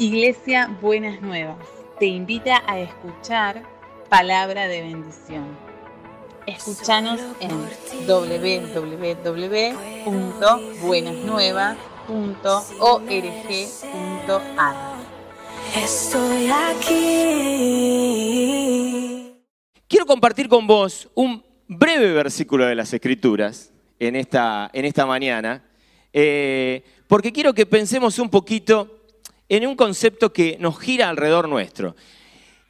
Iglesia Buenas Nuevas te invita a escuchar palabra de bendición. Escúchanos en www.buenasnuevas.org.ar. Estoy aquí. Quiero compartir con vos un breve versículo de las Escrituras en esta, en esta mañana, eh, porque quiero que pensemos un poquito en un concepto que nos gira alrededor nuestro.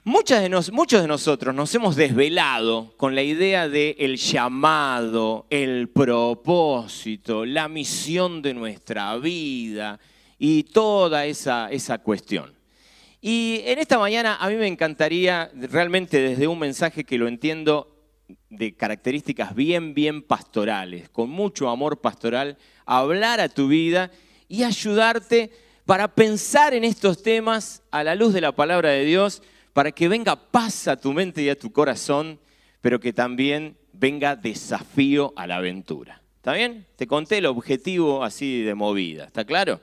Muchos de nosotros nos hemos desvelado con la idea del el llamado, el propósito, la misión de nuestra vida y toda esa, esa cuestión. Y en esta mañana a mí me encantaría, realmente desde un mensaje que lo entiendo de características bien, bien pastorales, con mucho amor pastoral, hablar a tu vida y ayudarte para pensar en estos temas a la luz de la palabra de Dios, para que venga paz a tu mente y a tu corazón, pero que también venga desafío a la aventura. ¿Está bien? Te conté el objetivo así de movida, ¿está claro?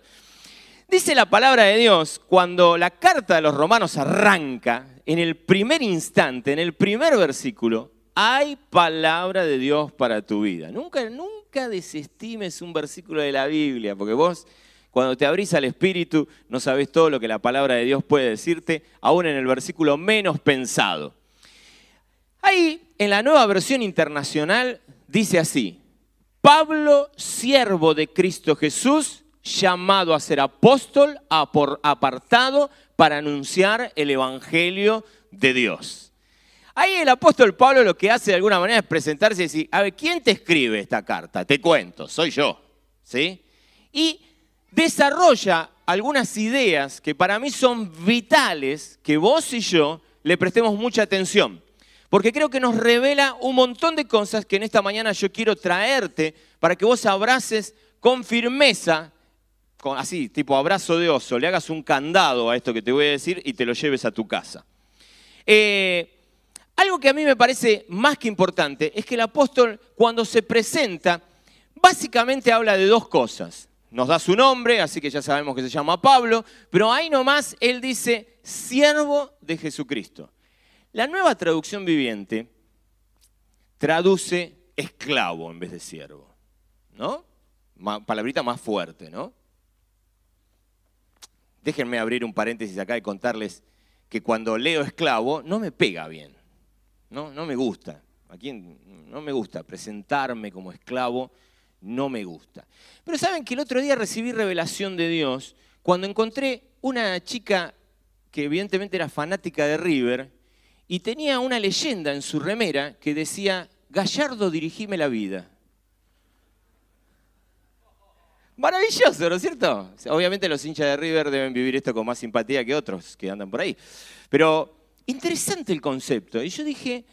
Dice la palabra de Dios, cuando la carta de los romanos arranca, en el primer instante, en el primer versículo, hay palabra de Dios para tu vida. Nunca, nunca desestimes un versículo de la Biblia, porque vos cuando te abrís al Espíritu, no sabes todo lo que la palabra de Dios puede decirte, aún en el versículo menos pensado. Ahí, en la nueva versión internacional, dice así, Pablo, siervo de Cristo Jesús, llamado a ser apóstol, apartado para anunciar el Evangelio de Dios. Ahí el apóstol Pablo lo que hace de alguna manera es presentarse y decir, a ver, ¿quién te escribe esta carta? Te cuento, soy yo. ¿Sí? Y desarrolla algunas ideas que para mí son vitales que vos y yo le prestemos mucha atención. Porque creo que nos revela un montón de cosas que en esta mañana yo quiero traerte para que vos abraces con firmeza, así, tipo abrazo de oso, le hagas un candado a esto que te voy a decir y te lo lleves a tu casa. Eh, algo que a mí me parece más que importante es que el apóstol cuando se presenta, básicamente habla de dos cosas nos da su nombre, así que ya sabemos que se llama Pablo, pero ahí nomás él dice, siervo de Jesucristo. La nueva traducción viviente traduce esclavo en vez de siervo, ¿no? Palabrita más fuerte, ¿no? Déjenme abrir un paréntesis acá y contarles que cuando leo esclavo no me pega bien, no, no me gusta. Aquí no me gusta presentarme como esclavo no me gusta. Pero saben que el otro día recibí revelación de Dios cuando encontré una chica que evidentemente era fanática de River y tenía una leyenda en su remera que decía, Gallardo dirigime la vida. Maravilloso, ¿no es cierto? Obviamente los hinchas de River deben vivir esto con más simpatía que otros que andan por ahí. Pero interesante el concepto. Y yo dije,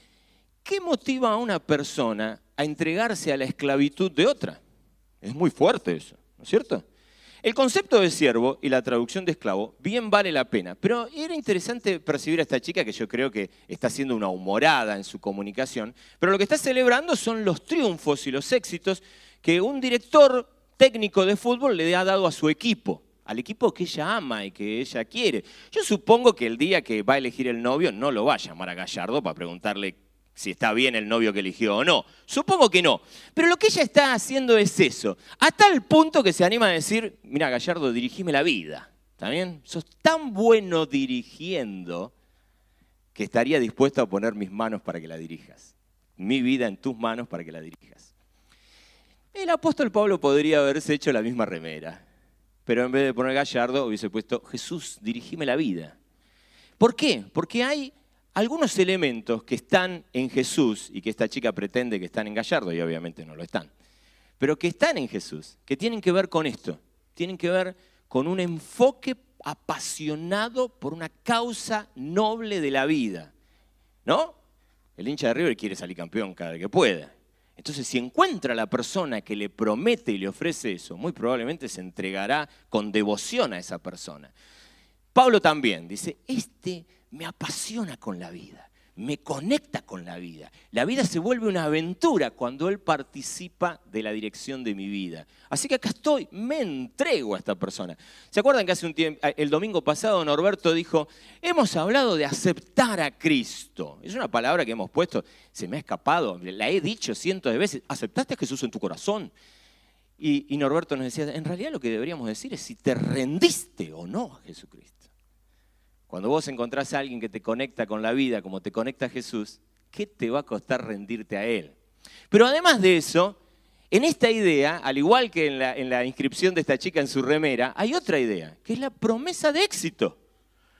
¿qué motiva a una persona a entregarse a la esclavitud de otra. Es muy fuerte eso, ¿no es cierto? El concepto de siervo y la traducción de esclavo bien vale la pena, pero era interesante percibir a esta chica que yo creo que está haciendo una humorada en su comunicación, pero lo que está celebrando son los triunfos y los éxitos que un director técnico de fútbol le ha dado a su equipo, al equipo que ella ama y que ella quiere. Yo supongo que el día que va a elegir el novio no lo va a llamar a Gallardo para preguntarle si está bien el novio que eligió o no. Supongo que no. Pero lo que ella está haciendo es eso. A tal punto que se anima a decir, mira Gallardo, dirigime la vida. ¿Está bien? Sos tan bueno dirigiendo que estaría dispuesto a poner mis manos para que la dirijas. Mi vida en tus manos para que la dirijas. El apóstol Pablo podría haberse hecho la misma remera. Pero en vez de poner Gallardo, hubiese puesto Jesús, dirigime la vida. ¿Por qué? Porque hay algunos elementos que están en Jesús y que esta chica pretende que están en Gallardo, y obviamente no lo están, pero que están en Jesús, que tienen que ver con esto, tienen que ver con un enfoque apasionado por una causa noble de la vida. ¿No? El hincha de River quiere salir campeón cada vez que pueda. Entonces, si encuentra a la persona que le promete y le ofrece eso, muy probablemente se entregará con devoción a esa persona. Pablo también dice, este me apasiona con la vida. me conecta con la vida. La vida se vuelve una aventura cuando Él participa de la dirección de mi vida. Así que acá estoy, me entrego a esta persona. ¿Se acuerdan que hace un tiempo, el domingo pasado Norberto dijo, hemos hablado de aceptar a Cristo? Es una palabra que hemos puesto, se me ha escapado, la he dicho cientos de veces, ¿aceptaste a Jesús en tu corazón? Y, y Norberto nos decía, en realidad lo que deberíamos decir es si te rendiste o no a Jesucristo. Cuando vos encontrás a alguien que te conecta con la vida, como te conecta Jesús, ¿qué te va a costar rendirte a Él? Pero además de eso, en esta idea, al igual que en la inscripción de esta chica en su remera, hay otra idea, que es la promesa de éxito.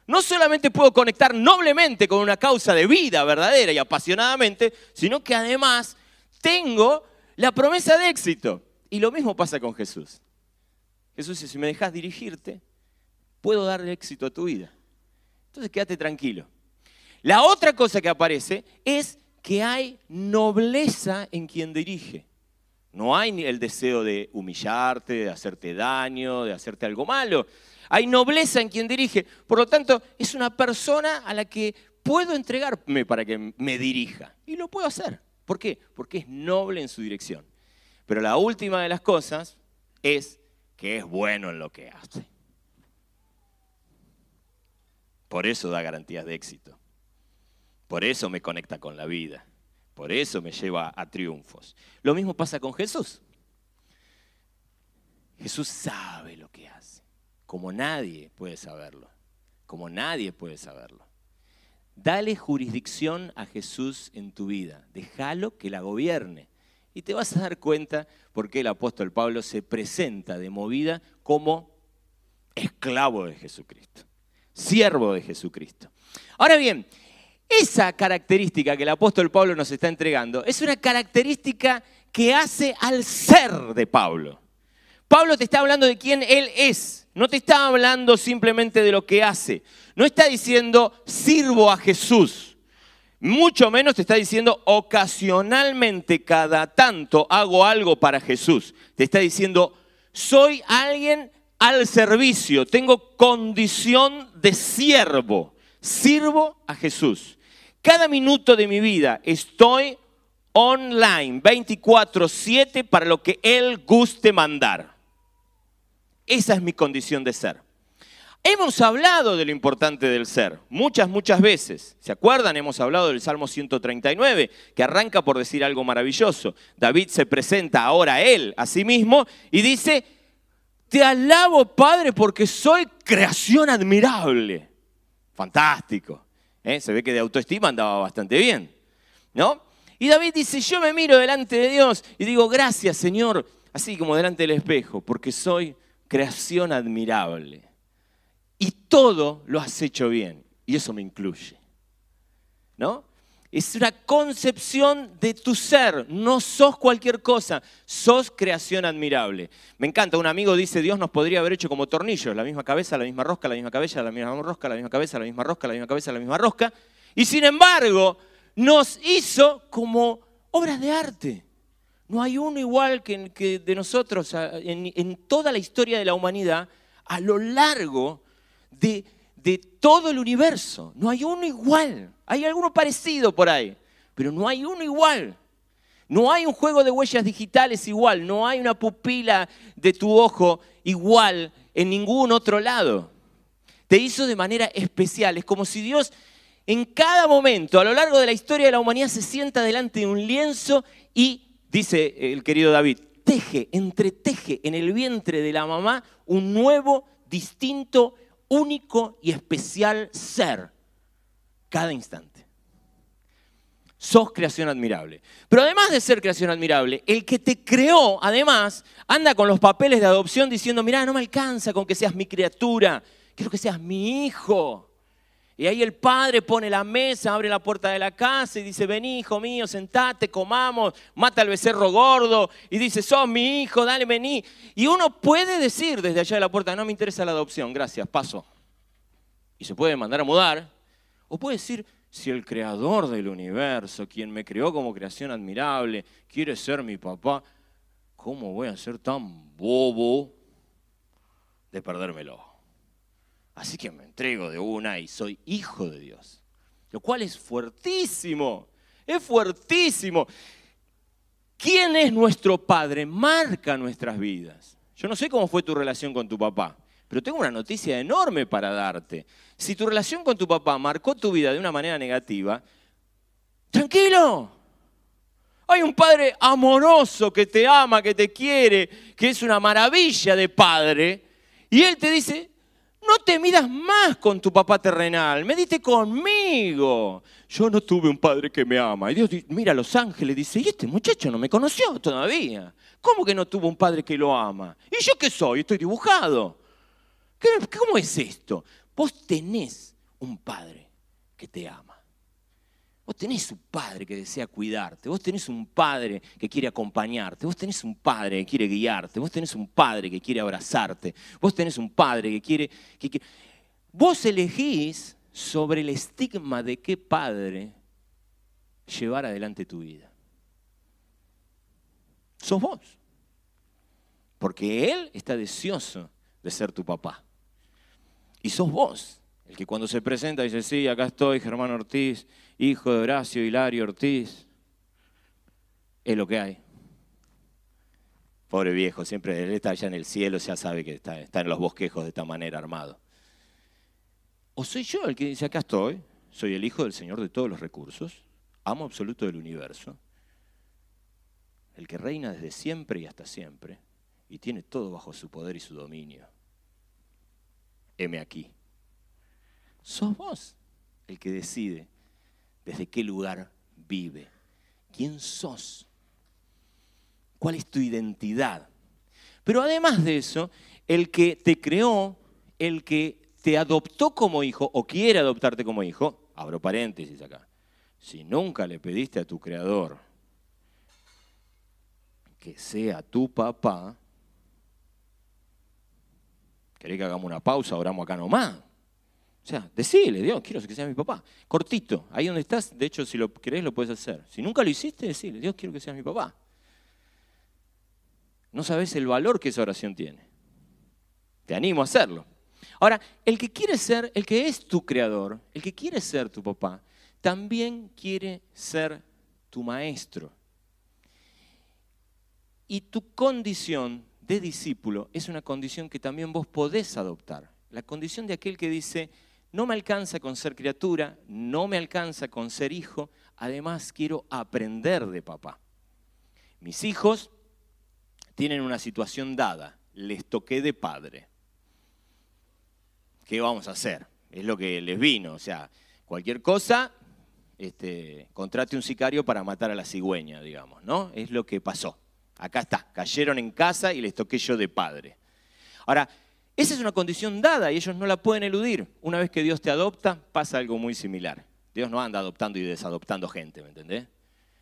No solamente puedo conectar noblemente con una causa de vida verdadera y apasionadamente, sino que además tengo la promesa de éxito. Y lo mismo pasa con Jesús. Jesús dice, si me dejas dirigirte, puedo darle éxito a tu vida. Entonces quédate tranquilo. La otra cosa que aparece es que hay nobleza en quien dirige. No hay el deseo de humillarte, de hacerte daño, de hacerte algo malo. Hay nobleza en quien dirige. Por lo tanto, es una persona a la que puedo entregarme para que me dirija. Y lo puedo hacer. ¿Por qué? Porque es noble en su dirección. Pero la última de las cosas es que es bueno en lo que hace. Por eso da garantías de éxito. Por eso me conecta con la vida. Por eso me lleva a triunfos. Lo mismo pasa con Jesús. Jesús sabe lo que hace, como nadie puede saberlo, como nadie puede saberlo. Dale jurisdicción a Jesús en tu vida, déjalo que la gobierne. Y te vas a dar cuenta por qué el apóstol Pablo se presenta de movida como esclavo de Jesucristo siervo de Jesucristo. Ahora bien, esa característica que el apóstol Pablo nos está entregando es una característica que hace al ser de Pablo. Pablo te está hablando de quién él es, no te está hablando simplemente de lo que hace, no está diciendo sirvo a Jesús, mucho menos te está diciendo ocasionalmente cada tanto hago algo para Jesús, te está diciendo soy alguien al servicio, tengo condición de siervo, sirvo a Jesús. Cada minuto de mi vida estoy online, 24/7, para lo que Él guste mandar. Esa es mi condición de ser. Hemos hablado de lo importante del ser, muchas, muchas veces. ¿Se acuerdan? Hemos hablado del Salmo 139, que arranca por decir algo maravilloso. David se presenta ahora a él, a sí mismo, y dice, te alabo, Padre, porque soy creación admirable. Fantástico. ¿eh? Se ve que de autoestima andaba bastante bien. ¿No? Y David dice, yo me miro delante de Dios y digo, gracias Señor, así como delante del espejo, porque soy creación admirable. Y todo lo has hecho bien. Y eso me incluye. ¿No? Es una concepción de tu ser. No sos cualquier cosa, sos creación admirable. Me encanta, un amigo dice, Dios nos podría haber hecho como tornillos, la misma cabeza, la misma rosca, la misma cabeza, la misma rosca, la misma cabeza, la misma rosca, la misma cabeza, la misma rosca. Y sin embargo, nos hizo como obras de arte. No hay uno igual que, de nosotros en, en toda la historia de la humanidad a lo largo de de todo el universo. No hay uno igual. Hay alguno parecido por ahí, pero no hay uno igual. No hay un juego de huellas digitales igual. No hay una pupila de tu ojo igual en ningún otro lado. Te hizo de manera especial. Es como si Dios en cada momento, a lo largo de la historia de la humanidad, se sienta delante de un lienzo y, dice el querido David, teje, entreteje en el vientre de la mamá un nuevo, distinto único y especial ser cada instante. Sos creación admirable. Pero además de ser creación admirable, el que te creó, además, anda con los papeles de adopción diciendo, mira, no me alcanza con que seas mi criatura, quiero que seas mi hijo. Y ahí el padre pone la mesa, abre la puerta de la casa y dice, vení hijo mío, sentate, comamos, mata al becerro gordo y dice, sos mi hijo, dale, vení. Y uno puede decir desde allá de la puerta, no me interesa la adopción, gracias, paso. Y se puede mandar a mudar. O puede decir, si el creador del universo, quien me creó como creación admirable, quiere ser mi papá, ¿cómo voy a ser tan bobo de perdérmelo? Así que me entrego de una y soy hijo de Dios. lo cual es fuertísimo, es fuertísimo. ¿Quién es nuestro Padre? Marca nuestras vidas. Yo no sé cómo fue tu relación con tu papá, pero tengo una noticia enorme para darte. Si tu relación con tu papá marcó tu vida de una manera negativa, tranquilo. Hay un padre amoroso que te ama, que te quiere, que es una maravilla de padre. Y él te dice, no te midas más con tu papá terrenal, medite conmigo. Yo no tuve un padre que me ama. Y Dios mira a los ángeles dice, y este muchacho no me conoció todavía. ¿Cómo que no tuvo un padre que lo ama? ¿Y yo qué soy? Estoy dibujado. ¿Cómo es esto? Vos tenés un padre que te ama. Vos tenés un padre que desea cuidarte, vos tenés un padre que quiere acompañarte, vos tenés un padre que quiere guiarte, vos tenés un padre que quiere abrazarte, vos tenés un padre que quiere... Vos elegís sobre el estigma de qué padre llevar adelante tu vida. Sos vos. Porque Él está deseoso de ser tu papá. Y sos vos el que cuando se presenta dice, sí, acá estoy, Germán Ortiz, hijo de Horacio Hilario Ortiz. Es lo que hay. Pobre viejo, siempre él está allá en el cielo, ya sabe que está, en los bosquejos de esta manera armado. ¿O soy yo el que dice, acá estoy, soy el hijo del Señor de todos los recursos, amo absoluto del universo, el que reina desde siempre y hasta siempre, y tiene todo bajo su poder y su dominio? Heme aquí. Sos vos el que decide desde qué lugar vive. ¿Quién sos? ¿Cuál es tu identidad? Pero además de eso, el que te creó, el que te adoptó como hijo o quiere adoptarte como hijo, abro paréntesis acá, si nunca le pediste a tu creador que sea tu papá, ¿querés que hagamos una pausa? Oramos acá nomás. O sea, decile, Dios, quiero que sea mi papá. Cortito, ahí donde estás, de hecho, si lo querés, lo puedes hacer. Si nunca lo hiciste, decile, Dios, quiero que seas mi papá. No sabes el valor que esa oración tiene. Te animo a hacerlo. Ahora, el que quiere ser, el que es tu creador, el que quiere ser tu papá, también quiere ser tu maestro. Y tu condición de discípulo es una condición que también vos podés adoptar. La condición de aquel que dice, no me alcanza con ser criatura, no me alcanza con ser hijo, además quiero aprender de papá. Mis hijos tienen una situación dada, les toqué de padre. ¿Qué vamos a hacer? Es lo que les vino, o sea, cualquier cosa, este, contrate un sicario para matar a la cigüeña, digamos, ¿no? Es lo que pasó. Acá está, cayeron en casa y les toqué yo de padre. Ahora, esa es una condición dada y ellos no la pueden eludir. Una vez que Dios te adopta, pasa algo muy similar. Dios no anda adoptando y desadoptando gente, ¿me entendés?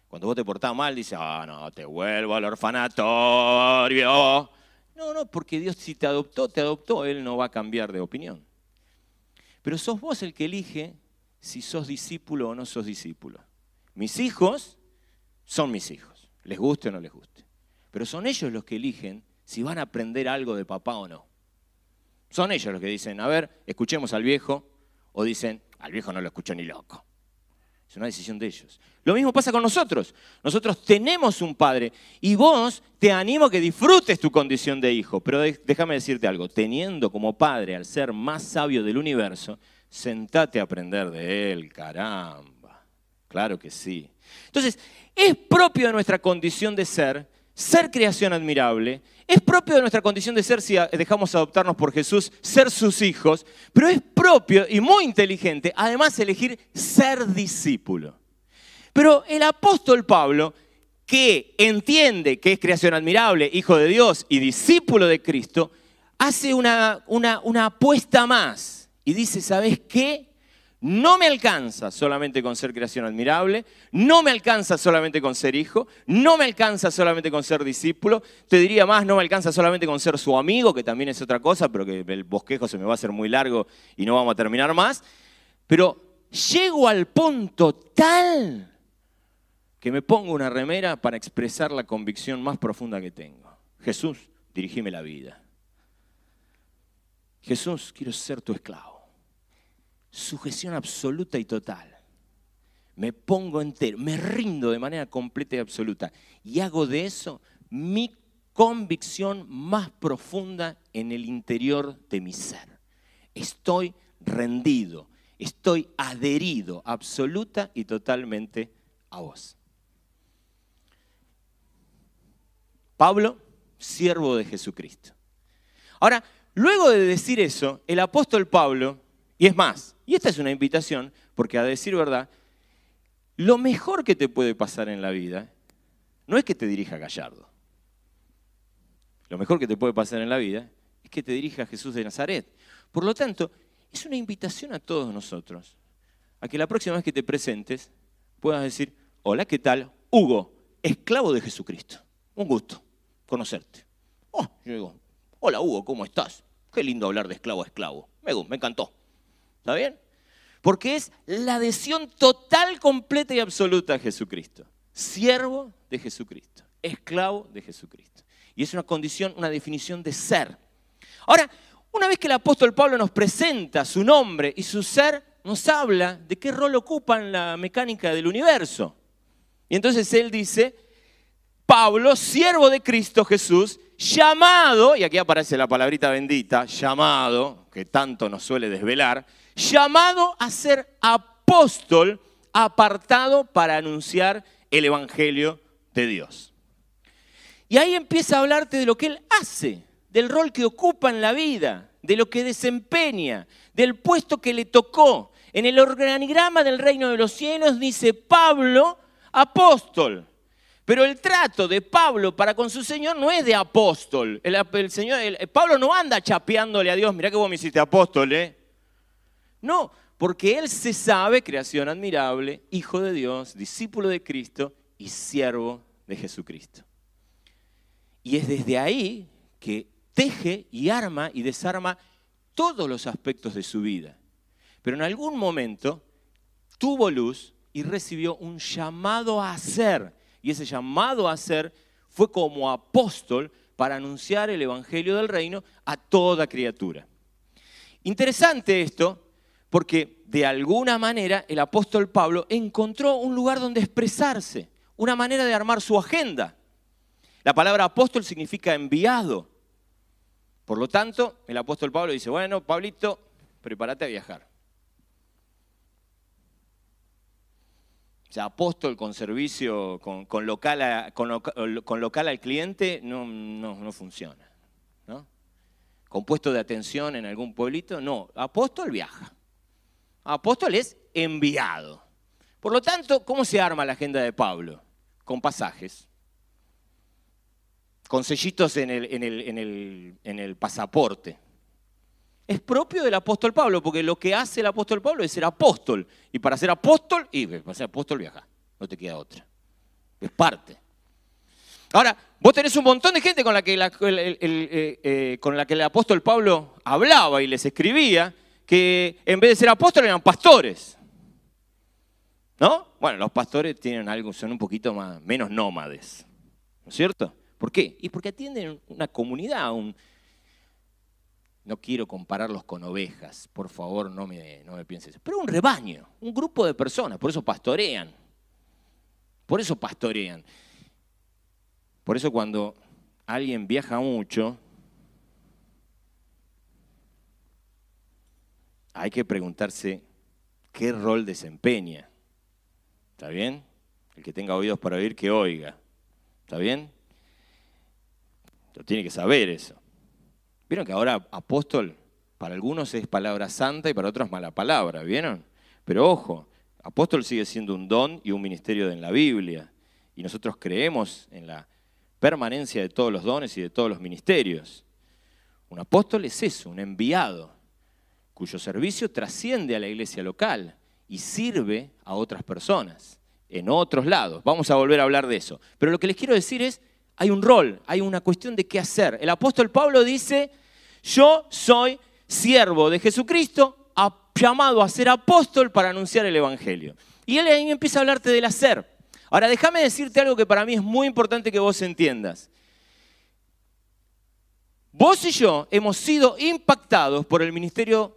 Cuando vos te portás mal, dice, ah, no, te vuelvo al orfanatorio. No, no, porque Dios si te adoptó, te adoptó, Él no va a cambiar de opinión. Pero sos vos el que elige si sos discípulo o no sos discípulo. Mis hijos son mis hijos, les guste o no les guste. Pero son ellos los que eligen si van a aprender algo de papá o no. Son ellos los que dicen, a ver, escuchemos al viejo, o dicen, al viejo no lo escucho ni loco. Es una decisión de ellos. Lo mismo pasa con nosotros. Nosotros tenemos un padre y vos te animo a que disfrutes tu condición de hijo. Pero déjame decirte algo, teniendo como padre al ser más sabio del universo, sentate a aprender de él, caramba. Claro que sí. Entonces, es propio de nuestra condición de ser ser creación admirable, es propio de nuestra condición de ser si dejamos adoptarnos por Jesús, ser sus hijos, pero es propio y muy inteligente además elegir ser discípulo. Pero el apóstol Pablo, que entiende que es creación admirable, hijo de Dios y discípulo de Cristo, hace una, una, una apuesta más y dice, ¿sabes qué? No me alcanza solamente con ser creación admirable, no me alcanza solamente con ser hijo, no me alcanza solamente con ser discípulo, te diría más, no me alcanza solamente con ser su amigo, que también es otra cosa, pero que el bosquejo se me va a hacer muy largo y no vamos a terminar más, pero llego al punto tal que me pongo una remera para expresar la convicción más profunda que tengo. Jesús, dirigime la vida. Jesús, quiero ser tu esclavo sujeción absoluta y total. me pongo entero, me rindo de manera completa y absoluta y hago de eso mi convicción más profunda en el interior de mi ser. Estoy rendido, estoy adherido absoluta y totalmente a vos. Pablo, siervo de Jesucristo. Ahora, luego de decir eso, el apóstol Pablo, y es más, y esta es una invitación, porque a decir verdad, lo mejor que te puede pasar en la vida no es que te dirija Gallardo. Lo mejor que te puede pasar en la vida es que te dirija Jesús de Nazaret. Por lo tanto, es una invitación a todos nosotros a que la próxima vez que te presentes puedas decir, hola, ¿qué tal? Hugo, esclavo de Jesucristo. Un gusto conocerte. Oh, yo digo, hola Hugo, ¿cómo estás? Qué lindo hablar de esclavo a esclavo. Me, me encantó. ¿Está bien? Porque es la adhesión total, completa y absoluta a Jesucristo. Siervo de Jesucristo. Esclavo de Jesucristo. Y es una condición, una definición de ser. Ahora, una vez que el apóstol Pablo nos presenta su nombre y su ser, nos habla de qué rol ocupa en la mecánica del universo. Y entonces él dice, Pablo, siervo de Cristo Jesús, llamado, y aquí aparece la palabrita bendita, llamado, que tanto nos suele desvelar, llamado a ser apóstol apartado para anunciar el Evangelio de Dios. Y ahí empieza a hablarte de lo que él hace, del rol que ocupa en la vida, de lo que desempeña, del puesto que le tocó. En el organigrama del reino de los cielos dice Pablo, apóstol. Pero el trato de Pablo para con su Señor no es de apóstol. El, señor, Pablo no anda chapeándole a Dios, mirá que vos me hiciste apóstol, ¿eh? No, porque él se sabe, creación admirable, hijo de Dios, discípulo de Cristo y siervo de Jesucristo. Y es desde ahí que teje y arma y desarma todos los aspectos de su vida. Pero en algún momento tuvo luz y recibió un llamado a ser. Y ese llamado a ser fue como apóstol para anunciar el Evangelio del Reino a toda criatura. Interesante esto, porque de alguna manera el apóstol Pablo encontró un lugar donde expresarse, una manera de armar su agenda. La palabra apóstol significa enviado. Por lo tanto, el apóstol Pablo dice, bueno, Pablito, prepárate a viajar. O sea, apóstol con servicio, con, local, local, al cliente, no, no, funciona. ¿no? Con puesto de atención en algún pueblito, no. Apóstol viaja. Apóstol es enviado. Por lo tanto, ¿cómo se arma la agenda de Pablo? Con pasajes, con sellitos en el, pasaporte. Es propio del apóstol Pablo, porque lo que hace el apóstol Pablo es ser apóstol. Y para ser apóstol, y para ser apóstol viaja, no te queda otra. Es parte. Ahora, vos tenés un montón de gente con la que, eh, eh, con la que el apóstol Pablo hablaba y les escribía, que en vez de ser apóstoles eran pastores. ¿No? Bueno, los pastores tienen algo, son un poquito más, menos nómades. ¿No es cierto? ¿Por qué? Y porque atienden una comunidad, un... No quiero compararlos con ovejas, por favor no me, no me pienses. Pero un rebaño, un grupo de personas, por eso pastorean. Por eso pastorean. Por eso cuando alguien viaja mucho, hay que preguntarse qué rol desempeña. ¿Está bien? El que tenga oídos para oír, que oiga. ¿Está bien? Lo tiene que saber eso. ¿Vieron que ahora apóstol para algunos es palabra santa y para otros mala palabra? ¿Vieron? Pero ojo, apóstol sigue siendo un don y un ministerio en la Biblia. Y nosotros creemos en la permanencia de todos los dones y de todos los ministerios. Un apóstol es eso, un enviado cuyo servicio trasciende a la iglesia local y sirve a otras personas en otros lados. Vamos a volver a hablar de eso. Pero lo que les quiero decir es, hay un rol, hay una cuestión de qué hacer. El apóstol Pablo dice, yo soy siervo de Jesucristo, llamado a ser apóstol para anunciar el Evangelio. Y él ahí empieza a hablarte del hacer. Ahora, déjame decirte algo que para mí es muy importante que vos entiendas. Vos y yo hemos sido impactados por el ministerio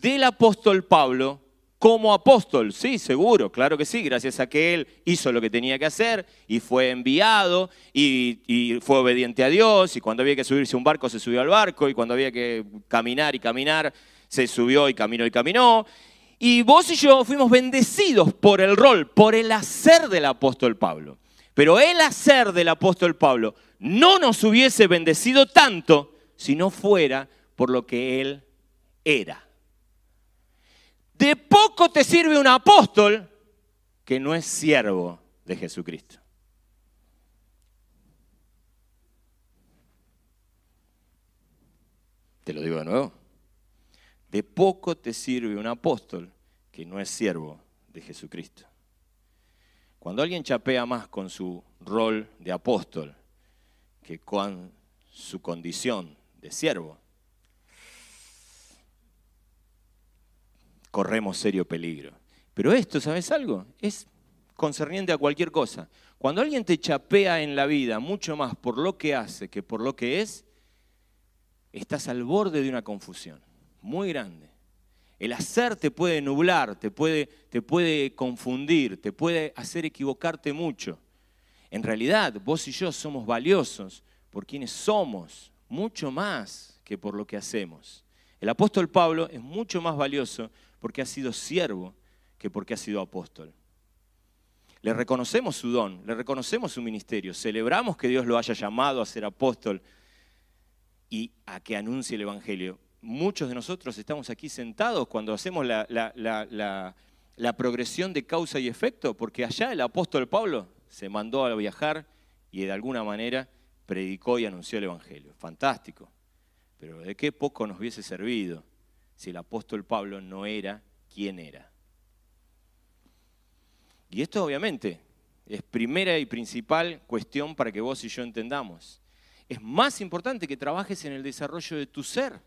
del apóstol Pablo como apóstol. Sí, seguro, claro que sí, gracias a que él hizo lo que tenía que hacer y fue enviado y, fue obediente a Dios y cuando había que subirse a un barco se subió al barco y cuando había que caminar y caminar se subió y caminó y caminó. Y vos y yo fuimos bendecidos por el rol, por el hacer del apóstol Pablo. Pero el hacer del apóstol Pablo no nos hubiese bendecido tanto si no fuera por lo que él era. De poco te sirve un apóstol que no es siervo de Jesucristo. Te lo digo de nuevo. De poco te sirve un apóstol que no es siervo de Jesucristo. Cuando alguien chapea más con su rol de apóstol que con su condición de siervo, corremos serio peligro. Pero esto, ¿sabes algo? Es concerniente a cualquier cosa. Cuando alguien te chapea en la vida mucho más por lo que hace que por lo que es, estás al borde de una confusión muy grande. El hacer te puede nublar, te puede, te puede confundir, te puede hacer equivocarte mucho. En realidad, vos y yo somos valiosos por quienes somos, mucho más que por lo que hacemos. El apóstol Pablo es mucho más valioso porque ha sido siervo que porque ha sido apóstol. Le reconocemos su don, le reconocemos su ministerio, celebramos que Dios lo haya llamado a ser apóstol y a que anuncie el Evangelio muchos de nosotros estamos aquí sentados cuando hacemos la, progresión de causa y efecto, porque allá el apóstol Pablo se mandó a viajar y de alguna manera predicó y anunció el Evangelio. Fantástico. Pero ¿de qué poco nos hubiese servido si el apóstol Pablo no era quien era? Y esto obviamente es primera y principal cuestión para que vos y yo entendamos. Es más importante que trabajes en el desarrollo de tu ser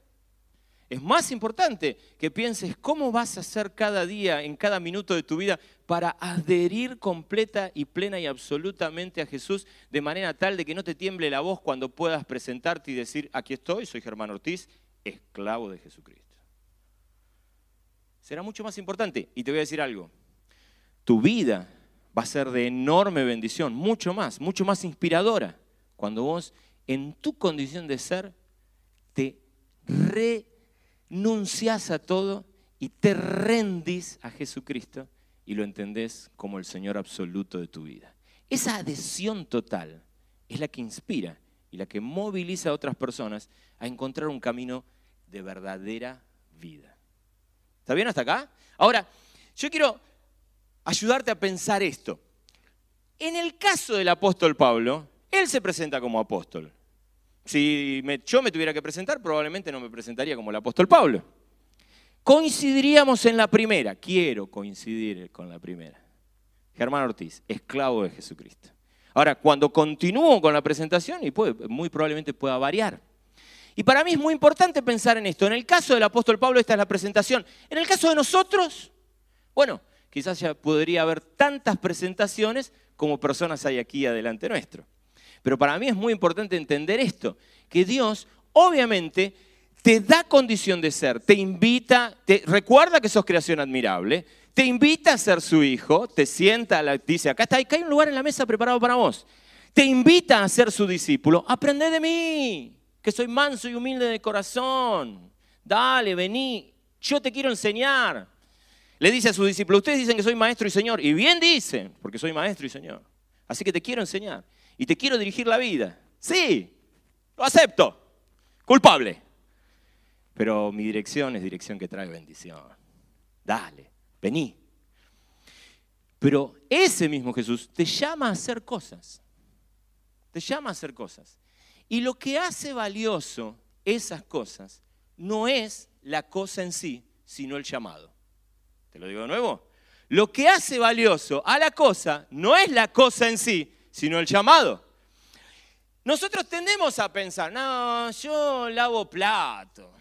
es más importante que pienses cómo vas a hacer cada día, en cada minuto de tu vida, para adherir completa y plena y absolutamente a Jesús, de manera tal de que no te tiemble la voz cuando puedas presentarte y decir, aquí estoy, soy Germán Ortiz, esclavo de Jesucristo. Será mucho más importante. Y te voy a decir algo, tu vida va a ser de enorme bendición, mucho más, mucho más inspiradora, cuando vos en tu condición de ser te re nuncias a todo y te rendís a Jesucristo y lo entendés como el Señor absoluto de tu vida. Esa adhesión total es la que inspira y la que moviliza a otras personas a encontrar un camino de verdadera vida. ¿Está bien hasta acá? Ahora, yo quiero ayudarte a pensar esto. En el caso del apóstol Pablo, él se presenta como apóstol. Si yo me tuviera que presentar, probablemente no me presentaría como el apóstol Pablo. Coincidiríamos en la primera. Quiero coincidir con la primera. Germán Ortiz, esclavo de Jesucristo. Ahora, cuando continúo con la presentación, y muy probablemente pueda variar. Y para mí es muy importante pensar en esto. En el caso del apóstol Pablo, esta es la presentación. En el caso de nosotros, bueno, quizás ya podría haber tantas presentaciones como personas hay aquí adelante nuestro. Pero para mí es muy importante entender esto, que Dios obviamente te da condición de ser, te invita, te recuerda que sos creación admirable, te invita a ser su hijo, te sienta, dice, acá está, acá hay un lugar en la mesa preparado para vos. Te invita a ser su discípulo, aprende de mí, que soy manso y humilde de corazón. Dale, vení, yo te quiero enseñar. Le dice a su discípulo, ustedes dicen que soy maestro y señor, y bien dicen, porque soy maestro y señor. Así que te quiero enseñar y te quiero dirigir la vida. Sí, lo acepto. Culpable. Pero mi dirección es dirección que trae bendición. Dale, vení. Pero ese mismo Jesús te llama a hacer cosas. Te llama a hacer cosas. Y lo que hace valioso esas cosas no es la cosa en sí, sino el llamado. ¿Te lo digo de nuevo? Lo que hace valioso a la cosa no es la cosa en sí, sino el llamado. Nosotros tendemos a pensar, no, yo lavo plato.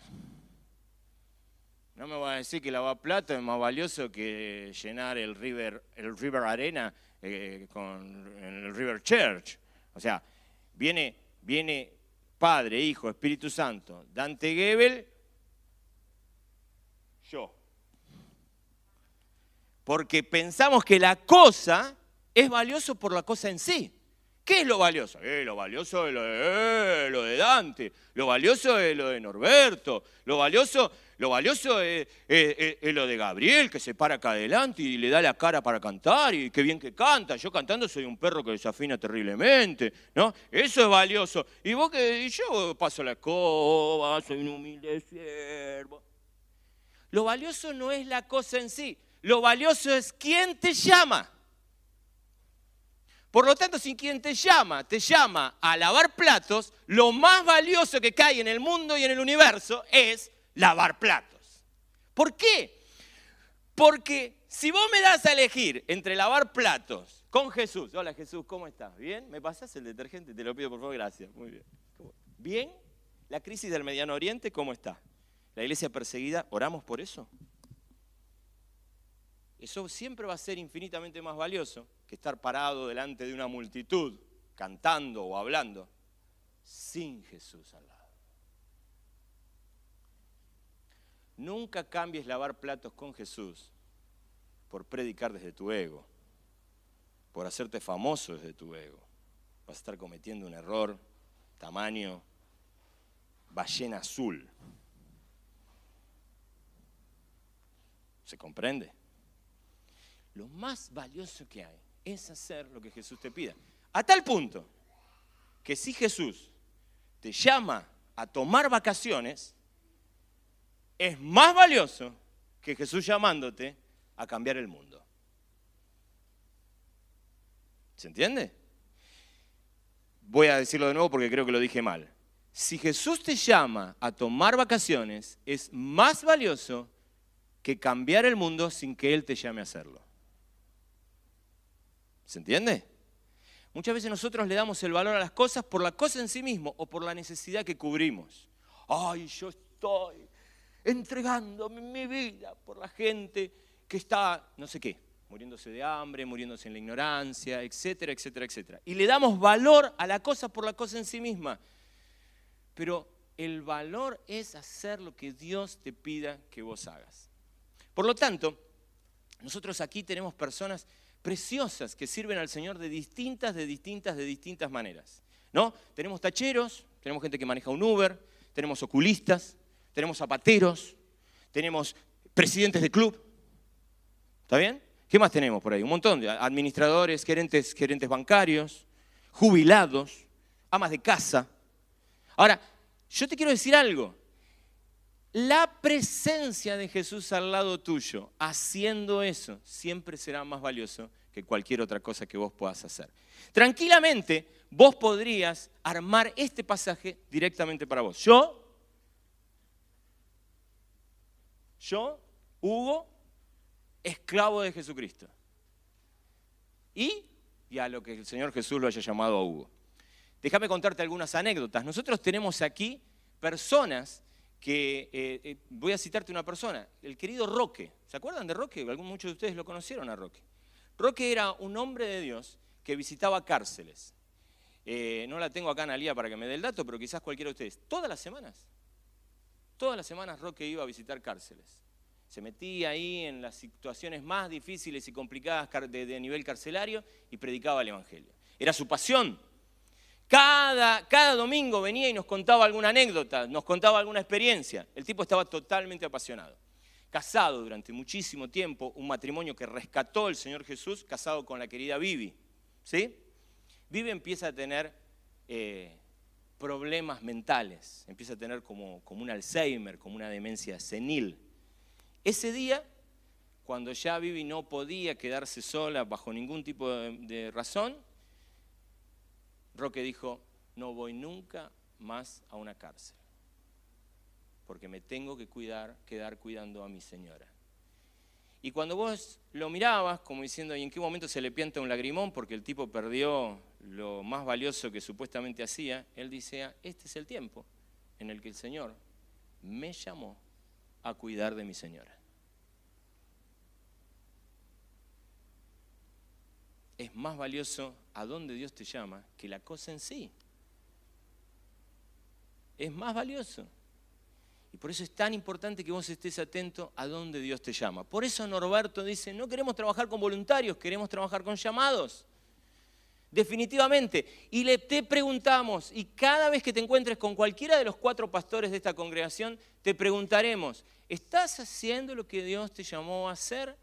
No me voy a decir que lavar plato es más valioso que llenar el River, el river Arena eh, con el River Church. O sea, viene, viene Padre, Hijo, Espíritu Santo, Dante Gebel, yo. Porque pensamos que la cosa es valioso por la cosa en sí. ¿Qué es lo valioso? Eh, lo valioso es lo de, eh, lo de Dante, lo valioso es lo de Norberto, lo valioso, lo valioso es, lo de Gabriel, que se para acá adelante y le da la cara para cantar, y qué bien que canta. Yo cantando soy un perro que desafina terriblemente, ¿no? Eso es valioso. Y vos que yo paso la escoba, soy un humilde siervo. Lo valioso no es la cosa en sí, lo valioso es quién te llama. Por lo tanto, si quien te llama, te llama a lavar platos, lo más valioso que hay en el mundo y en el universo es lavar platos. ¿Por qué? Porque si vos me das a elegir entre lavar platos con Jesús, hola Jesús, ¿cómo estás? ¿Bien? ¿Me pasás el detergente? Te lo pido por favor, gracias. Muy bien. ¿Bien? ¿La crisis del Mediano Oriente cómo está? ¿La iglesia perseguida? ¿Oramos por eso? Eso siempre va a ser infinitamente más valioso que estar parado delante de una multitud, cantando o hablando, sin Jesús al lado. Nunca cambies lavar platos con Jesús por predicar desde tu ego, por hacerte famoso desde tu ego. Vas a estar cometiendo un error tamaño ballena azul. ¿Se comprende? Lo más valioso que hay es hacer lo que Jesús te pida. A tal punto que si Jesús te llama a tomar vacaciones, es más valioso que Jesús llamándote a cambiar el mundo. ¿Se entiende? Voy a decirlo de nuevo porque creo que lo dije mal. Si Jesús te llama a tomar vacaciones, es más valioso que cambiar el mundo sin que Él te llame a hacerlo. ¿Se entiende? Muchas veces nosotros le damos el valor a las cosas por la cosa en sí mismo o por la necesidad que cubrimos. Ay, yo estoy entregando mi vida por la gente que está, no sé qué, muriéndose de hambre, muriéndose en la ignorancia, etcétera, etcétera, etcétera. Y le damos valor a la cosa por la cosa en sí misma. Pero el valor es hacer lo que Dios te pida que vos hagas. Por lo tanto, nosotros aquí tenemos personas preciosas que sirven al Señor de distintas, de distintas, de distintas maneras. ¿No? Tenemos tacheros, tenemos gente que maneja un Uber, tenemos oculistas, tenemos zapateros, tenemos presidentes de club. ¿Está bien? ¿Qué más tenemos por ahí? Un montón de administradores, gerentes, gerentes bancarios, jubilados, amas de casa. Ahora, yo te quiero decir algo. La presencia de Jesús al lado tuyo, haciendo eso, siempre será más valioso que cualquier otra cosa que vos puedas hacer. Tranquilamente, vos podrías armar este pasaje directamente para vos. Yo, yo, Hugo, esclavo de Jesucristo. Y, a lo que el Señor Jesús lo haya llamado a Hugo. Déjame contarte algunas anécdotas. Nosotros tenemos aquí personas que, eh, eh, voy a citarte una persona, el querido Roque. ¿Se acuerdan de Roque? Muchos de ustedes lo conocieron a Roque. Roque era un hombre de Dios que visitaba cárceles. Eh, no la tengo acá en para que me dé el dato, pero quizás cualquiera de ustedes. Todas las semanas. Todas las semanas Roque iba a visitar cárceles. Se metía ahí en las situaciones más difíciles y complicadas de, nivel carcelario y predicaba el Evangelio. Era su pasión. Cada, cada, domingo venía y nos contaba alguna anécdota, nos contaba alguna experiencia. El tipo estaba totalmente apasionado. Casado durante muchísimo tiempo, un matrimonio que rescató el Señor Jesús, casado con la querida Vivi. ¿Sí? Vivi empieza a tener eh, problemas mentales, empieza a tener como, como un Alzheimer, como una demencia senil. Ese día, cuando ya Vivi no podía quedarse sola bajo ningún tipo de, de razón, Roque dijo, no voy nunca más a una cárcel, porque me tengo que cuidar, quedar cuidando a mi señora. Y cuando vos lo mirabas, como diciendo, ¿y en qué momento se le pianta un lagrimón? Porque el tipo perdió lo más valioso que supuestamente hacía, él dice, este es el tiempo en el que el Señor me llamó a cuidar de mi señora. es más valioso a dónde Dios te llama que la cosa en sí. Es más valioso. Por eso es tan importante que vos estés atento a dónde Dios te llama. Por eso Norberto dice, no queremos trabajar con voluntarios, queremos trabajar con llamados. Definitivamente. Y le te preguntamos, y cada vez que te encuentres con cualquiera de los cuatro pastores de esta congregación, te preguntaremos, ¿estás haciendo lo que Dios te llamó a hacer?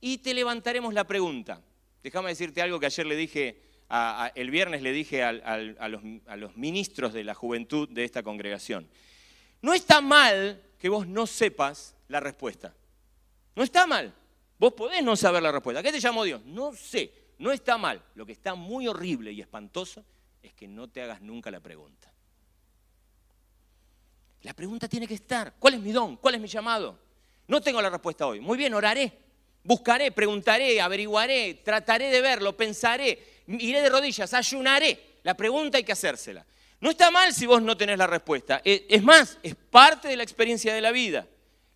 Y te levantaremos la pregunta. Déjame decirte algo que ayer le dije, el viernes le dije a, a los ministros de la juventud de esta congregación. No está mal que vos no sepas la respuesta. No está mal. Vos podés no saber la respuesta. ¿Qué te llamó Dios? No sé. No está mal. Lo que está muy horrible y espantoso es que no te hagas nunca la pregunta. La pregunta tiene que estar. ¿Cuál es mi don? ¿Cuál es mi llamado? No tengo la respuesta hoy. Muy bien, oraré. Buscaré, preguntaré, averiguaré, trataré de verlo, pensaré, iré de rodillas, ayunaré. La pregunta hay que hacérsela. No está mal si vos no tenés la respuesta. E, es más, es parte de la experiencia de la vida.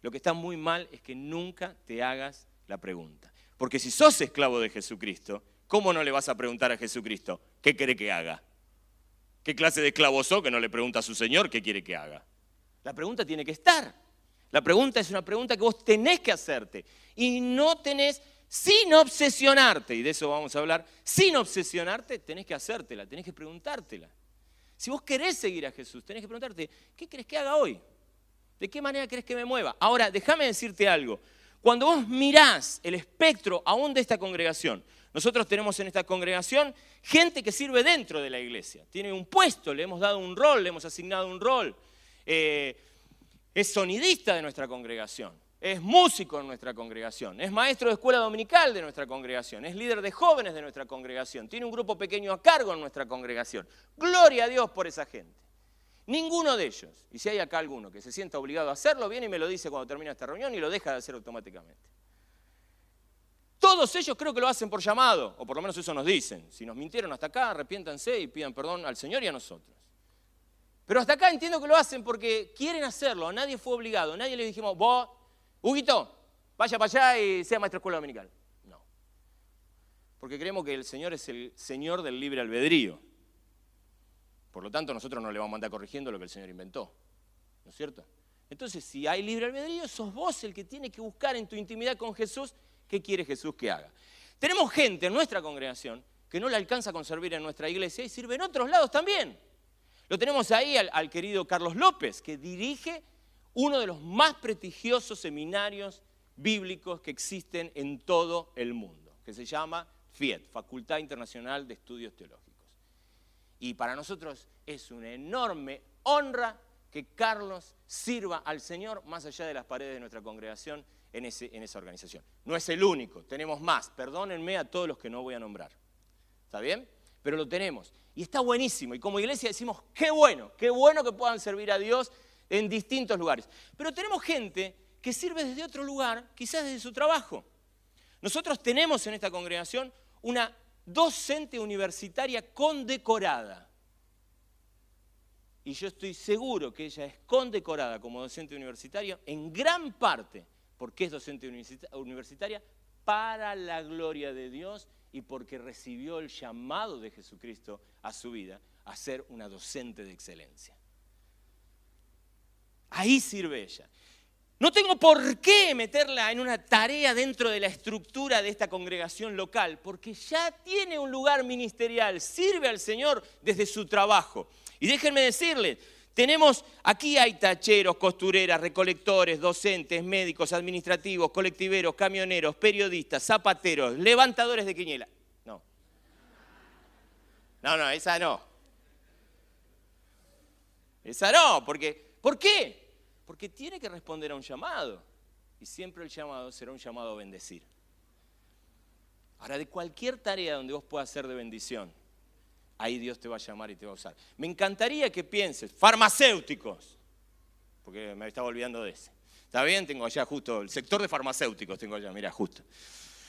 Lo que está muy mal es que nunca te hagas la pregunta. Porque si sos esclavo de Jesucristo, ¿cómo no le vas a preguntar a Jesucristo qué quiere que haga? ¿Qué clase de esclavo sos que no le pregunta a su Señor qué quiere que haga? La pregunta tiene que estar. La pregunta es una pregunta que vos tenés que hacerte. Y no tenés, sin obsesionarte, y de eso vamos a hablar, sin obsesionarte, tenés que hacértela, tenés que preguntártela. Si vos querés seguir a Jesús, tenés que preguntarte, ¿qué querés que haga hoy? ¿De qué manera querés que me mueva? Ahora, déjame decirte algo. Cuando vos mirás el espectro aún de esta congregación, nosotros tenemos en esta congregación gente que sirve dentro de la iglesia, tiene un puesto, le hemos dado un rol, le hemos asignado un rol, eh, es sonidista de nuestra congregación, es músico en nuestra congregación, es maestro de escuela dominical de nuestra congregación, es líder de jóvenes de nuestra congregación, tiene un grupo pequeño a cargo en nuestra congregación. Gloria a Dios por esa gente. Ninguno de ellos, y si hay acá alguno que se sienta obligado a hacerlo, viene y me lo dice cuando termina esta reunión y lo deja de hacer automáticamente. Todos ellos creo que lo hacen por llamado, o por lo menos eso nos dicen. Si nos mintieron hasta acá, arrepiéntanse y pidan perdón al Señor y a nosotros. Pero hasta acá entiendo que lo hacen porque quieren hacerlo, nadie fue obligado, nadie le dijimos, Huguito, vaya para allá y sea maestro de escuela dominical. No. Porque creemos que el Señor es el Señor del libre albedrío. Por lo tanto, nosotros no le vamos a andar corrigiendo lo que el Señor inventó. ¿No es cierto? Entonces, si hay libre albedrío, sos vos el que tiene que buscar en tu intimidad con Jesús qué quiere Jesús que haga. Tenemos gente en nuestra congregación que no le alcanza con servir en nuestra iglesia y sirve en otros lados también. Lo tenemos ahí al, al querido Carlos López, que dirige uno de los más prestigiosos seminarios bíblicos que existen en todo el mundo, que se llama FIET, Facultad Internacional de Estudios Teológicos. Y para nosotros es una enorme honra que Carlos sirva al Señor más allá de las paredes de nuestra congregación en, esa organización. No es el único, tenemos más. Perdónenme a todos los que no voy a nombrar. ¿Está bien? Pero lo tenemos. Y está buenísimo. Y como iglesia decimos, qué bueno, qué bueno que puedan servir a Dios en distintos lugares. Pero tenemos gente que sirve desde otro lugar, quizás desde su trabajo. Nosotros tenemos en esta congregación una docente universitaria condecorada. Y yo estoy seguro que ella es condecorada como docente universitaria en gran parte porque es docente universitaria para la gloria de Dios y porque recibió el llamado de Jesucristo a su vida a ser una docente de excelencia. Ahí sirve ella. No tengo por qué meterla en una tarea dentro de la estructura de esta congregación local, porque ya tiene un lugar ministerial, sirve al Señor desde su trabajo. Y déjenme decirles, tenemos, aquí hay tacheros, costureras, recolectores, docentes, médicos, administrativos, colectiveros, camioneros, periodistas, zapateros, levantadores de quiñela. No. No, no, esa no. Esa no, porque, ¿por qué? Porque tiene que responder a un llamado. Y siempre el llamado será un llamado a bendecir. Ahora, de cualquier tarea donde vos puedas ser de bendición, ahí Dios te va a llamar y te va a usar. Me encantaría que pienses, farmacéuticos, porque me estaba olvidando de ese. ¿Está bien? Tengo allá justo, el sector de farmacéuticos tengo allá, mira, justo.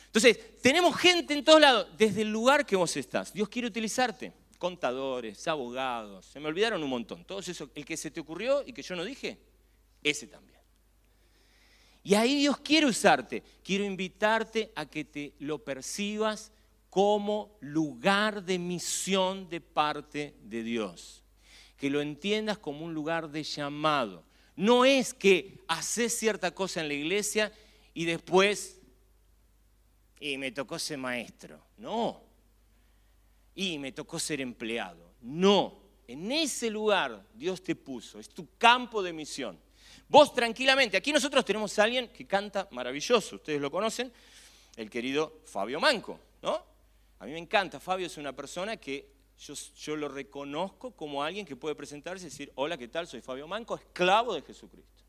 Entonces, tenemos gente en todos lados, desde el lugar que vos estás. Dios quiere utilizarte. Contadores, abogados, se me olvidaron un montón. Todo eso, el que se te ocurrió y que yo no dije, ese también. Y ahí Dios quiere usarte. Quiero invitarte a que te lo percibas como lugar de misión de parte de Dios. Que lo entiendas como un lugar de llamado. no es que haces cierta cosa en la iglesia y después, y me tocó ser maestro. No. Y me tocó ser empleado. No. En ese lugar Dios te puso. Es tu campo de misión. Vos tranquilamente, aquí nosotros tenemos a alguien que canta maravilloso, ustedes lo conocen, el querido Fabio Manco, ¿no? A mí me encanta, Fabio es una persona que yo, lo reconozco como alguien que puede presentarse y decir, hola, ¿qué tal? Soy Fabio Manco, esclavo de Jesucristo.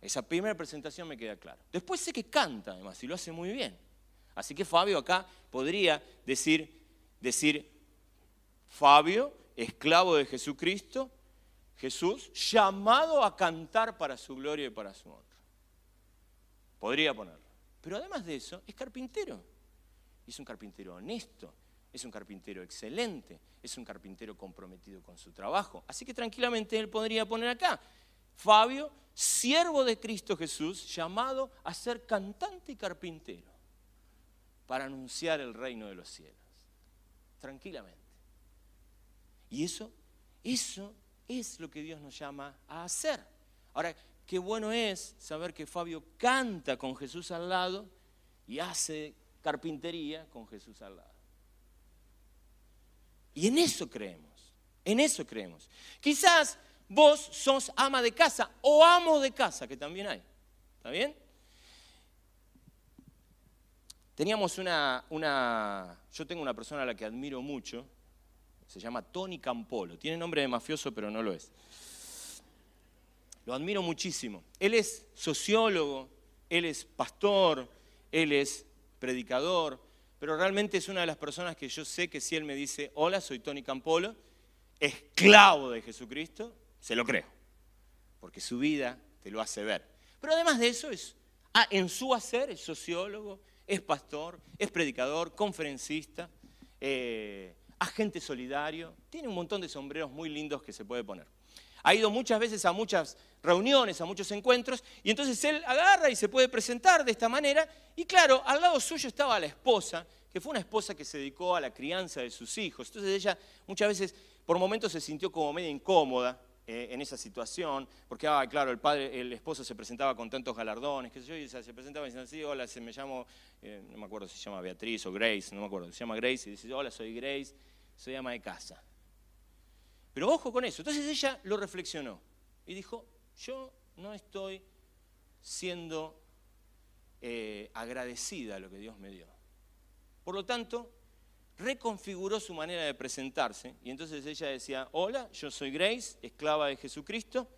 Esa primera presentación me queda clara. Después sé que canta, además, y lo hace muy bien. Así que Fabio acá podría decir, decir Fabio, esclavo de Jesucristo, Jesús, llamado a cantar para su gloria y para su honra. Podría ponerlo. Pero además de eso, es carpintero. Es un carpintero honesto, es un carpintero excelente, es un carpintero comprometido con su trabajo. Así que tranquilamente él podría poner acá, Fabio, siervo de Cristo Jesús, llamado a ser cantante y carpintero para anunciar el reino de los cielos. Tranquilamente. Y eso, eso es lo que Dios nos llama a hacer. Ahora, qué bueno es saber que Fabio canta con Jesús al lado y hace carpintería con Jesús al lado. Y en eso creemos, en eso creemos. Quizás vos sos ama de casa o amo de casa, que también hay. ¿Está bien? Teníamos una, una, yo tengo una persona a la que admiro mucho, se llama Tony Campolo, tiene nombre de mafioso pero no lo es. Lo admiro muchísimo. Él es sociólogo, él es pastor, él es predicador, pero realmente es una de las personas que yo sé que si él me dice, hola, soy Tony Campolo, esclavo de Jesucristo, se lo creo, porque su vida te lo hace ver. Pero además de eso, es, ah, en su hacer es sociólogo, es pastor, es predicador, conferencista, eh, agente solidario, tiene un montón de sombreros muy lindos que se puede poner. Ha ido muchas veces a muchas reuniones, a muchos encuentros, y entonces él agarra y se puede presentar de esta manera, y claro, al lado suyo estaba la esposa, que fue una esposa que se dedicó a la crianza de sus hijos. Entonces ella muchas veces, por momentos, se sintió como medio incómoda eh, en esa situación, porque, claro, el padre, el esposo se presentaba con tantos galardones, qué sé yo, y se presentaba diciendo así, hola, se me llamo, eh, no me acuerdo si se llama Beatriz o Grace, no me acuerdo, se llama Grace, y dice, hola, soy Grace, soy ama de casa. Pero ojo con eso. Entonces ella lo reflexionó y dijo, yo no estoy siendo eh, agradecida a lo que Dios me dio. Por lo tanto, reconfiguró su manera de presentarse y entonces ella decía, hola, yo soy Grace, esclava de Jesucristo,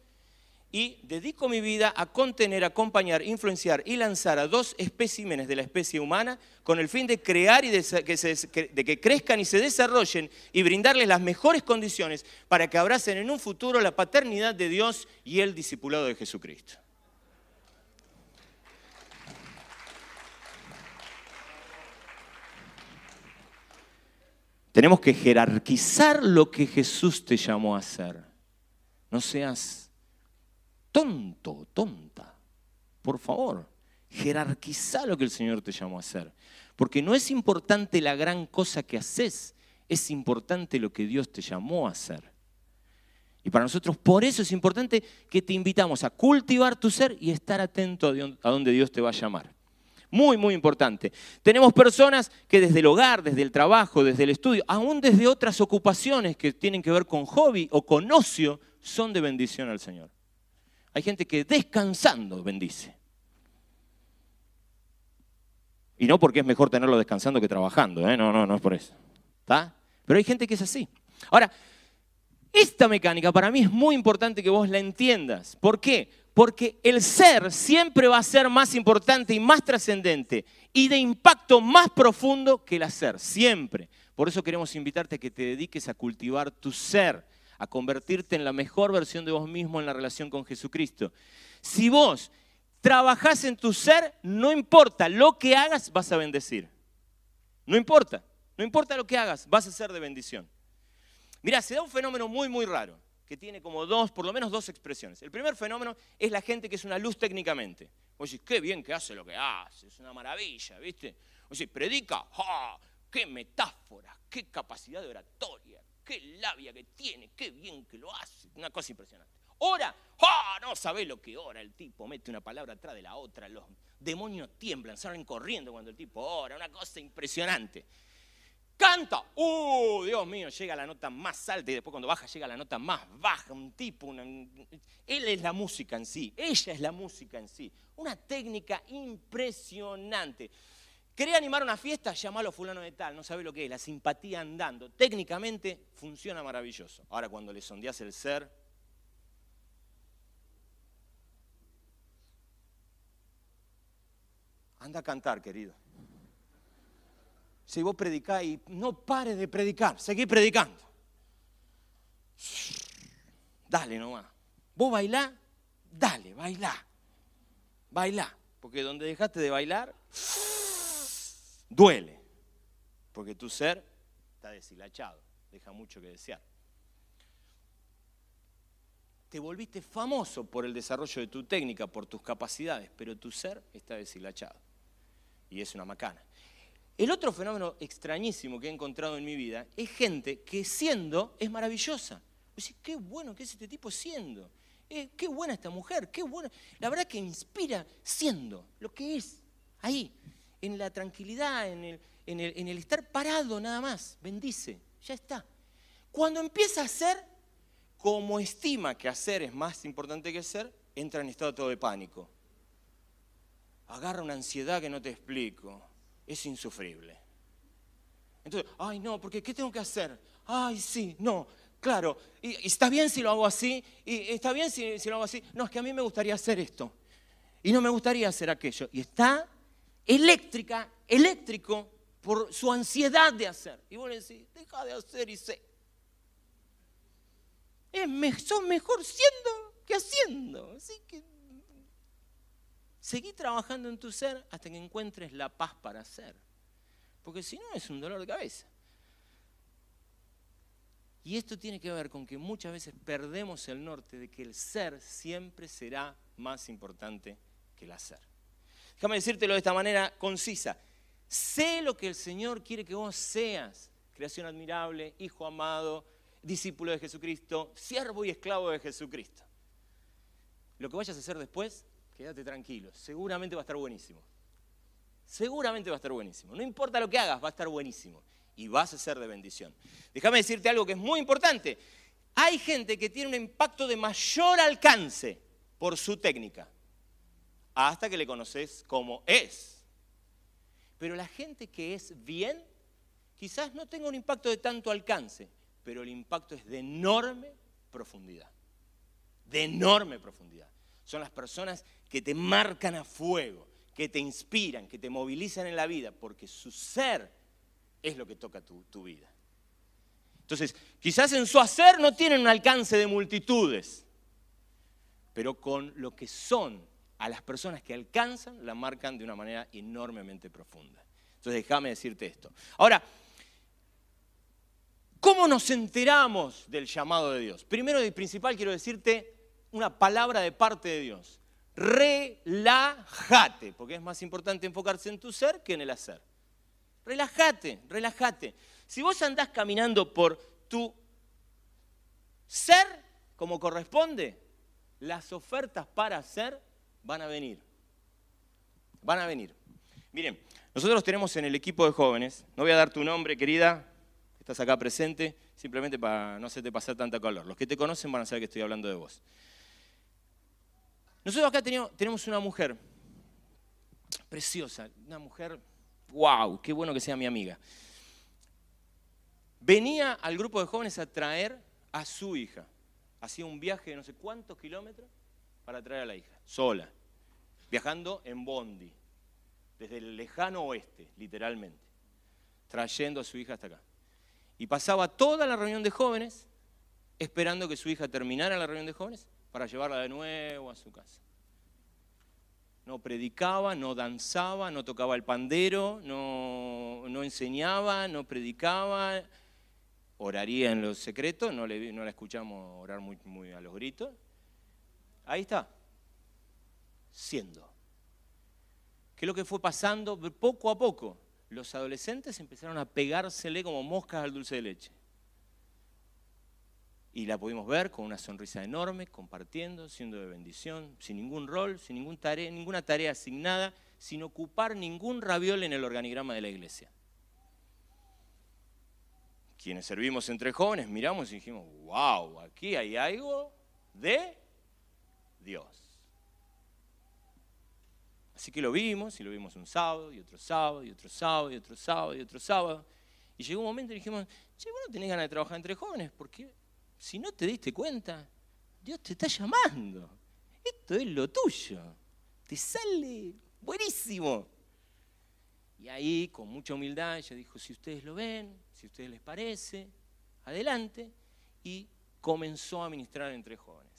y dedico mi vida a contener, acompañar, influenciar y lanzar a dos especímenes de la especie humana con el fin de crear y de, que, de que crezcan y se desarrollen y brindarles las mejores condiciones para que abracen en un futuro la paternidad de Dios y el discipulado de Jesucristo. Tenemos que jerarquizar lo que Jesús te llamó a hacer. No seas tonto, tonta. Por favor, jerarquiza lo que el Señor te llamó a hacer. Porque no es importante la gran cosa que haces, es importante lo que Dios te llamó a hacer. Y para nosotros, por eso es importante que te invitamos a cultivar tu ser y estar atento a donde Dios te va a llamar. Muy, muy importante. Tenemos personas que desde el hogar, desde el trabajo, desde el estudio, aún desde otras ocupaciones que tienen que ver con hobby o con ocio, son de bendición al Señor. Hay gente que descansando bendice. Y no porque es mejor tenerlo descansando que trabajando, ¿eh? no, no, no es por eso. ¿Está? Pero hay gente que es así. Ahora, esta mecánica para mí es muy importante que vos la entiendas. ¿Por qué? Porque el ser siempre va a ser más importante y más trascendente y de impacto más profundo que el hacer, siempre. Por eso queremos invitarte a que te dediques a cultivar tu ser a convertirte en la mejor versión de vos mismo en la relación con Jesucristo. Si vos trabajás en tu ser, no importa lo que hagas, vas a bendecir. No importa, no importa lo que hagas, vas a ser de bendición. Mira, se da un fenómeno muy, muy raro, que tiene como dos, por lo menos dos expresiones. El primer fenómeno es la gente que es una luz técnicamente. Oye, qué bien que hace lo que hace, es una maravilla, ¿viste? Oye, predica, ¡qué metáfora, qué capacidad de oratoria! qué labia que tiene, qué bien que lo hace, una cosa impresionante. ora. ¡Ah! No sabés lo que ora el tipo, mete una palabra atrás de la otra, los demonios tiemblan, salen corriendo cuando el tipo ora, una cosa impresionante. Canta, ¡uh! Dios mío, llega a la nota más alta y después cuando baja llega a la nota más baja, un tipo, él es la música en sí, ella es la música en sí, una técnica impresionante. ¿Querés animar una fiesta? Llamalo fulano de tal, no sabe lo que es, la simpatía andando. Técnicamente funciona maravilloso. Ahora cuando le sondeas el ser, anda a cantar, querido. Si vos predicás y no pares de predicar, seguí predicando. Dale nomás. Vos bailá, dale, bailá. Bailá. Porque donde dejaste de bailar, duele, porque tu ser está deshilachado, deja mucho que desear. Te volviste famoso por el desarrollo de tu técnica, por tus capacidades, pero tu ser está deshilachado y es una macana. El otro fenómeno extrañísimo que he encontrado en mi vida es gente que siendo es maravillosa. qué bueno que es este tipo siendo. Eh, qué buena esta mujer, qué buena. La verdad que inspira siendo lo que es ahí en la tranquilidad, en el, en el, estar parado nada más. Bendice, ya está. Cuando empieza a hacer, como estima que hacer es más importante que ser, entra en estado de pánico. Agarra una ansiedad que no te explico. Es insufrible. Entonces, ay no, porque ¿qué tengo que hacer? Ay, sí, no, claro. Y, está bien si lo hago así, y está bien si, lo hago así. No, es que a mí me gustaría hacer esto. Y no me gustaría hacer aquello. Y está eléctrica, eléctrico, por su ansiedad de hacer. Y vos le decís, deja de hacer y sé. Es mejor siendo que haciendo. Así que seguí trabajando en tu ser hasta que encuentres la paz para hacer. Porque si no es un dolor de cabeza. Y esto tiene que ver con que muchas veces perdemos el norte de que el ser siempre será más importante que el hacer. Déjame decírtelo de esta manera concisa. Sé lo que el Señor quiere que vos seas. Creación admirable, hijo amado, discípulo de Jesucristo, siervo y esclavo de Jesucristo. Lo que vayas a hacer después, quédate tranquilo. Seguramente va a estar buenísimo. Seguramente va a estar buenísimo. No importa lo que hagas, va a estar buenísimo. Y vas a ser de bendición. Déjame decirte algo que es muy importante. Hay gente que tiene un impacto de mayor alcance por su técnica hasta que le conoces como es. Pero la gente que es bien, quizás no tenga un impacto de tanto alcance, pero el impacto es de enorme profundidad. De enorme profundidad. Son las personas que te marcan a fuego, que te inspiran, que te movilizan en la vida, porque su ser es lo que toca tu, tu vida. Entonces, quizás en su hacer no tienen un alcance de multitudes, pero con lo que son a las personas que alcanzan la marcan de una manera enormemente profunda. Entonces déjame decirte esto. Ahora, ¿cómo nos enteramos del llamado de Dios? Primero y principal quiero decirte una palabra de parte de Dios. Relájate, porque es más importante enfocarse en tu ser que en el hacer. Relájate, relájate. Si vos andás caminando por tu ser como corresponde, las ofertas para hacer van a venir. Van a venir. Miren, nosotros tenemos en el equipo de jóvenes, no voy a dar tu nombre, querida, estás acá presente, simplemente para no hacerte pasar tanta calor. Los que te conocen van a saber que estoy hablando de vos. Nosotros acá tenemos una mujer preciosa, una mujer, wow, qué bueno que sea mi amiga. Venía al grupo de jóvenes a traer a su hija. Hacía un viaje de no sé cuántos kilómetros para traer a la hija, sola viajando en Bondi, desde el lejano oeste, literalmente, trayendo a su hija hasta acá. Y pasaba toda la reunión de jóvenes esperando que su hija terminara la reunión de jóvenes para llevarla de nuevo a su casa. No predicaba, no danzaba, no tocaba el pandero, no, no enseñaba, no predicaba, oraría en los secretos, no, le, no la escuchamos orar muy, muy a los gritos. Ahí está, siendo. ¿Qué es lo que fue pasando poco a poco? Los adolescentes empezaron a pegársele como moscas al dulce de leche. Y la pudimos ver con una sonrisa enorme, compartiendo, siendo de bendición, sin ningún rol, sin ningún tarea, ninguna tarea asignada, sin ocupar ningún raviol en el organigrama de la iglesia. Quienes servimos entre jóvenes miramos y dijimos, wow, aquí hay algo de Dios. Así que lo vimos, y lo vimos un sábado, y otro sábado, y otro sábado, y otro sábado, y otro sábado. Y llegó un momento y dijimos, che, vos no tenés ganas de trabajar entre jóvenes, porque si no te diste cuenta, Dios te está llamando. Esto es lo tuyo. Te sale buenísimo. Y ahí, con mucha humildad, ella dijo, si ustedes lo ven, si a ustedes les parece, adelante. Y comenzó a ministrar entre jóvenes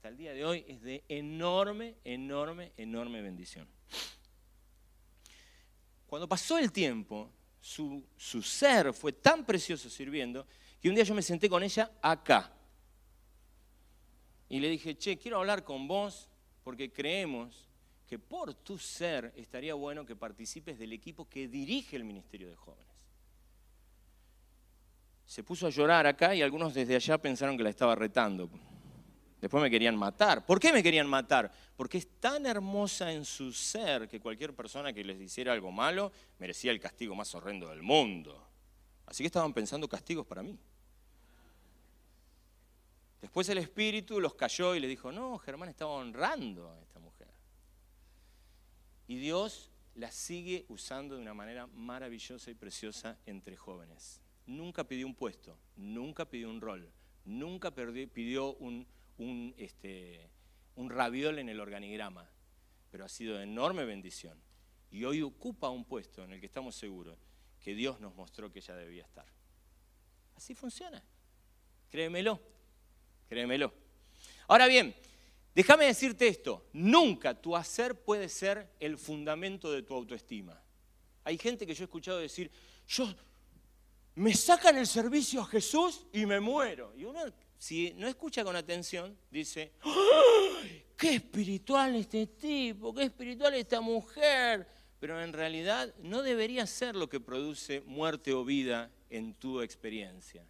hasta el día de hoy es de enorme, enorme, enorme bendición. Cuando pasó el tiempo, su, su ser fue tan precioso sirviendo que un día yo me senté con ella acá. Y le dije, che, quiero hablar con vos porque creemos que por tu ser estaría bueno que participes del equipo que dirige el Ministerio de Jóvenes. Se puso a llorar acá y algunos desde allá pensaron que la estaba retando. Después me querían matar. ¿Por qué me querían matar? Porque es tan hermosa en su ser que cualquier persona que les hiciera algo malo merecía el castigo más horrendo del mundo. Así que estaban pensando castigos para mí. Después el espíritu los cayó y le dijo, no, Germán estaba honrando a esta mujer. Y Dios la sigue usando de una manera maravillosa y preciosa entre jóvenes. Nunca pidió un puesto, nunca pidió un rol, nunca pidió un este, un raviol en el organigrama, pero ha sido de enorme bendición. Y hoy ocupa un puesto en el que estamos seguros que Dios nos mostró que ella debía estar. Así funciona. Créemelo, créemelo. Ahora bien, déjame decirte esto, nunca tu hacer puede ser el fundamento de tu autoestima. Hay gente que yo he escuchado decir, yo me sacan el servicio a Jesús y me muero. Y uno si no escucha con atención, dice, qué espiritual este tipo, qué espiritual esta mujer. Pero en realidad no debería ser lo que produce muerte o vida en tu experiencia.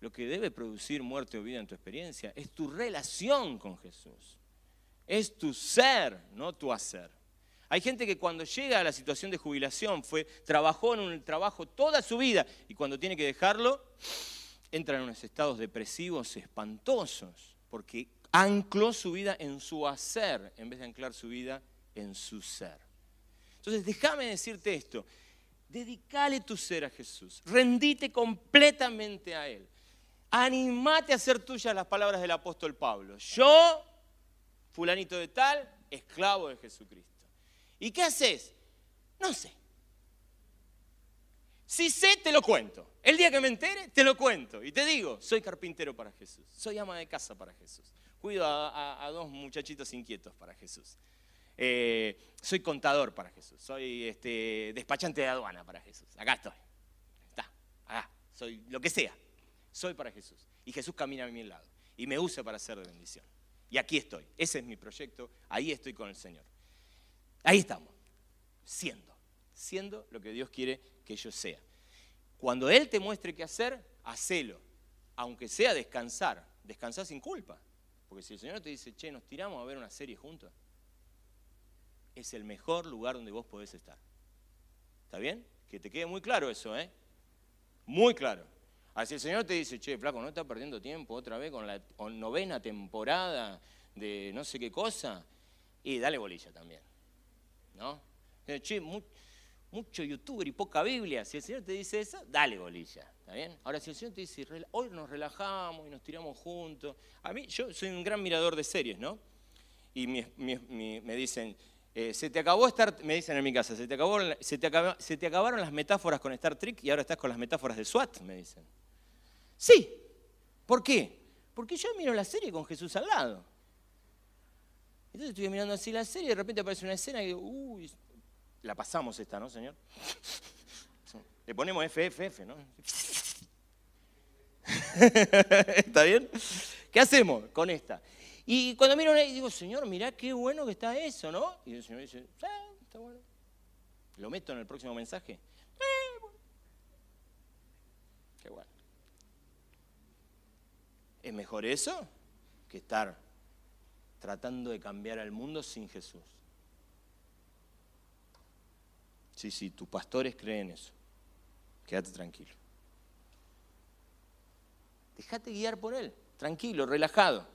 Lo que debe producir muerte o vida en tu experiencia es tu relación con Jesús. Es tu ser, no tu hacer. Hay gente que cuando llega a la situación de jubilación fue, trabajó en un trabajo toda su vida y cuando tiene que dejarlo, entra en unos estados depresivos espantosos, porque ancló su vida en su hacer en vez de anclar su vida en su ser. Entonces, déjame decirte esto, dedicale tu ser a Jesús, rendite completamente a Él, animate a hacer tuyas las palabras del apóstol Pablo. Yo, fulanito de tal, esclavo de Jesucristo. ¿Y qué haces? No sé. Si sé, te lo cuento. El día que me entere, te lo cuento. Y te digo, soy carpintero para Jesús. Soy ama de casa para Jesús. Cuido a, dos muchachitos inquietos para Jesús. Eh, soy contador para Jesús. Soy este, despachante de aduana para Jesús. Acá estoy. Está. Acá. Soy lo que sea. Soy para Jesús. Y Jesús camina a mi lado. Y me usa para ser de bendición. Y aquí estoy. Ese es mi proyecto. Ahí estoy con el Señor. Ahí estamos. Siendo. Siendo lo que Dios quiere que yo sea. Cuando Él te muestre qué hacer, hacelo. Aunque sea descansar, descansar sin culpa. Porque si el Señor te dice, che, nos tiramos a ver una serie juntos, es el mejor lugar donde vos podés estar. ¿Está bien? Que te quede muy claro eso, ¿eh? Muy claro. Así el Señor te dice, che, flaco, no estás perdiendo tiempo otra vez con la novena temporada de no sé qué cosa, y dale bolilla también. ¿No? Che, muy, mucho youtuber y poca Biblia. Si el Señor te dice eso, dale bolilla. ¿Está? Ahora, si el Señor te dice, hoy nos relajamos y nos tiramos juntos. A mí, yo soy un gran mirador de series, ¿no? Y me dicen, eh, se te acabó Star me dicen en mi casa, se, te se te acabaron las metáforas con Star Trek y ahora estás con las metáforas de SWAT, me dicen. Sí. ¿Por qué? Porque yo miro la serie con Jesús al lado. Entonces estoy mirando así la serie y de repente aparece una escena y digo, uy, la pasamos esta, ¿no, Señor? Le ponemos FFF, ¿no? ¿Está bien? ¿Qué hacemos con esta? Y cuando miro y digo, Señor, mirá qué bueno que está eso, ¿no? Y el Señor dice, sí, está bueno. ¿Lo meto en el próximo mensaje? Qué bueno. Es mejor eso que estar tratando de cambiar al mundo sin Jesús. Sí, sí, tus pastores creen eso. Quédate tranquilo. Déjate guiar por Él, tranquilo, relajado.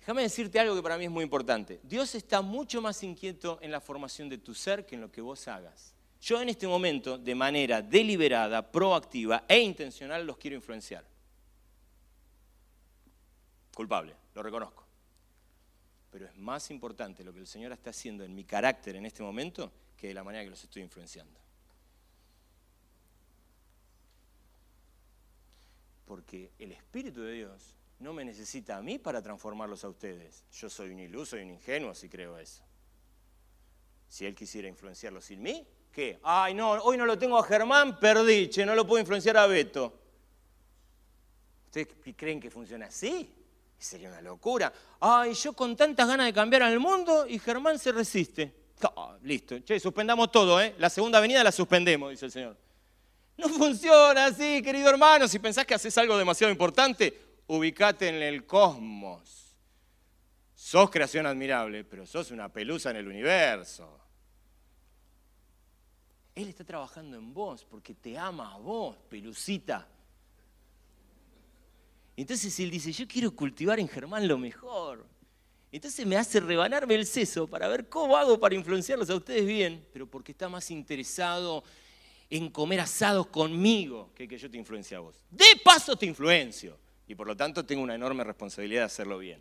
Déjame decirte algo que para mí es muy importante. Dios está mucho más inquieto en la formación de tu ser que en lo que vos hagas. Yo en este momento, de manera deliberada, proactiva e intencional, los quiero influenciar. Culpable, lo reconozco. Pero es más importante lo que el Señor está haciendo en mi carácter en este momento que de la manera que los estoy influenciando. Porque el Espíritu de Dios no me necesita a mí para transformarlos a ustedes. Yo soy un iluso y un ingenuo si creo eso. Si Él quisiera influenciarlos sin mí, ¿qué? Ay, no, hoy no lo tengo a Germán, perdí, che, no lo puedo influenciar a Beto. ¿Ustedes creen que funciona así? Sería una locura. Ay, yo con tantas ganas de cambiar al mundo y Germán se resiste. listo, che, suspendamos todo, ¿eh? La segunda venida la suspendemos, dice el Señor. No funciona así, querido hermano. Si pensás que haces algo demasiado importante, ubicate en el cosmos. Sos creación admirable, pero sos una pelusa en el universo. Él está trabajando en vos porque te ama a vos, pelucita. Entonces él dice, yo quiero cultivar en Germán lo mejor. Entonces me hace rebanarme el seso para ver cómo hago para influenciarlos a ustedes bien, pero porque está más interesado en comer asados conmigo que que yo te influencie a vos. De paso te influencio y por lo tanto tengo una enorme responsabilidad de hacerlo bien.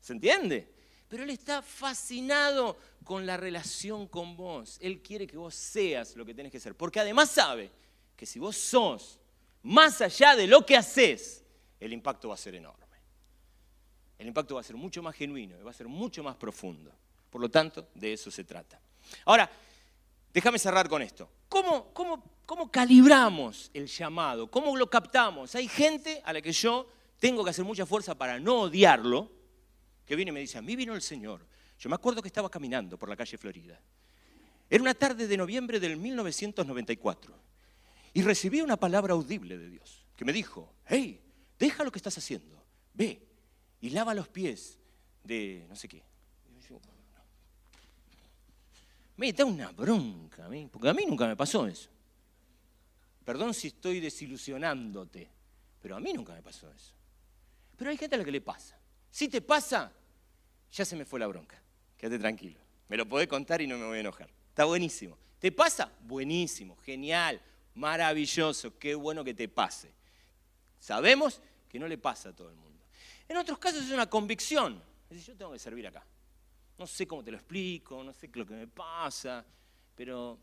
¿Se entiende? Pero él está fascinado con la relación con vos. Él quiere que vos seas lo que tenés que ser, porque además sabe que si vos sos más allá de lo que haces, el impacto va a ser enorme. El impacto va a ser mucho más genuino y va a ser mucho más profundo. Por lo tanto, de eso se trata. Ahora, déjame cerrar con esto. ¿Cómo, calibramos el llamado? ¿Cómo lo captamos? Hay gente a la que yo tengo que hacer mucha fuerza para no odiarlo, que viene y me dice, a mí vino el Señor. Yo me acuerdo que estaba caminando por la calle Florida. Era una tarde de noviembre del 1994 y recibí una palabra audible de Dios que me dijo, hey, deja lo que estás haciendo, ve y lava los pies de no sé qué. Me da una bronca, porque a mí nunca me pasó eso. Perdón si estoy desilusionándote, pero a mí nunca me pasó eso. Pero hay gente a la que le pasa. Si te pasa, ya se me fue la bronca. Quédate tranquilo. Me lo podés contar y no me voy a enojar. Está buenísimo. ¿Te pasa? Buenísimo, genial, maravilloso, qué bueno que te pase. Sabemos que no le pasa a todo el mundo. En otros casos es una convicción. Es decir, yo tengo que servir acá. No sé cómo te lo explico, no sé lo que me pasa, pero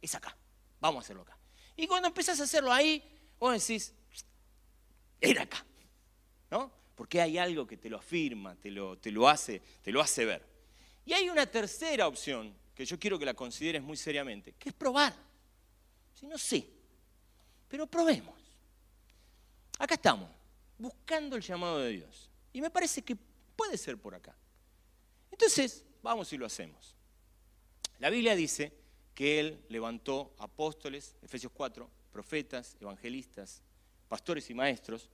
es acá. Vamos a hacerlo acá. Y cuando empezás a hacerlo ahí, vos decís, era acá. ¿No? Porque hay algo que te lo afirma, te lo, te lo, hace, te lo hace ver. Y hay una tercera opción que yo quiero que la consideres muy seriamente, que es probar. Si no sé, pero probemos. Acá estamos, buscando el llamado de Dios. Y me parece que puede ser por acá. Entonces, vamos y lo hacemos. La Biblia dice que Él levantó apóstoles, Efesios 4, profetas, evangelistas, pastores y maestros,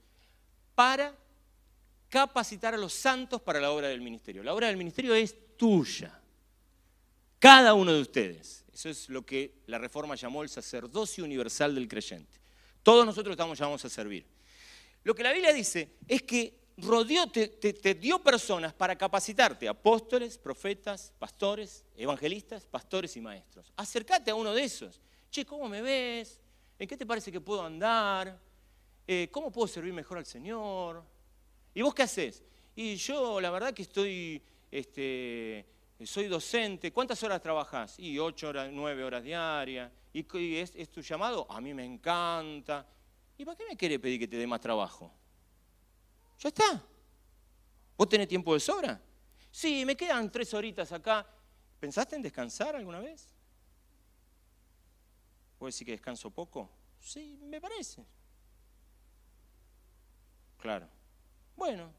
para capacitar a los santos para la obra del ministerio. La obra del ministerio es tuya, cada uno de ustedes. Eso es lo que la Reforma llamó el sacerdocio universal del creyente. Todos nosotros estamos llamados a servir. Lo que la Biblia dice es que rodeó, te, dio personas para capacitarte, apóstoles, profetas, pastores, evangelistas, pastores y maestros. Acércate a uno de esos. Che, ¿cómo me ves? ¿En qué te parece que puedo andar? Eh, ¿Cómo puedo servir mejor al Señor? ¿Y vos qué haces? Y yo la verdad que estoy, este, soy docente. ¿Cuántas horas trabajas? Y ocho horas, nueve horas diarias. ¿Y, es tu llamado? A mí me encanta. ¿Y para qué me quiere pedir que te dé más trabajo? Ya está. ¿Vos tenés tiempo de sobra? Sí, me quedan tres horitas acá. ¿Pensaste en descansar alguna vez? ¿Puedo decir que descanso poco? Sí, me parece. Claro. Bueno,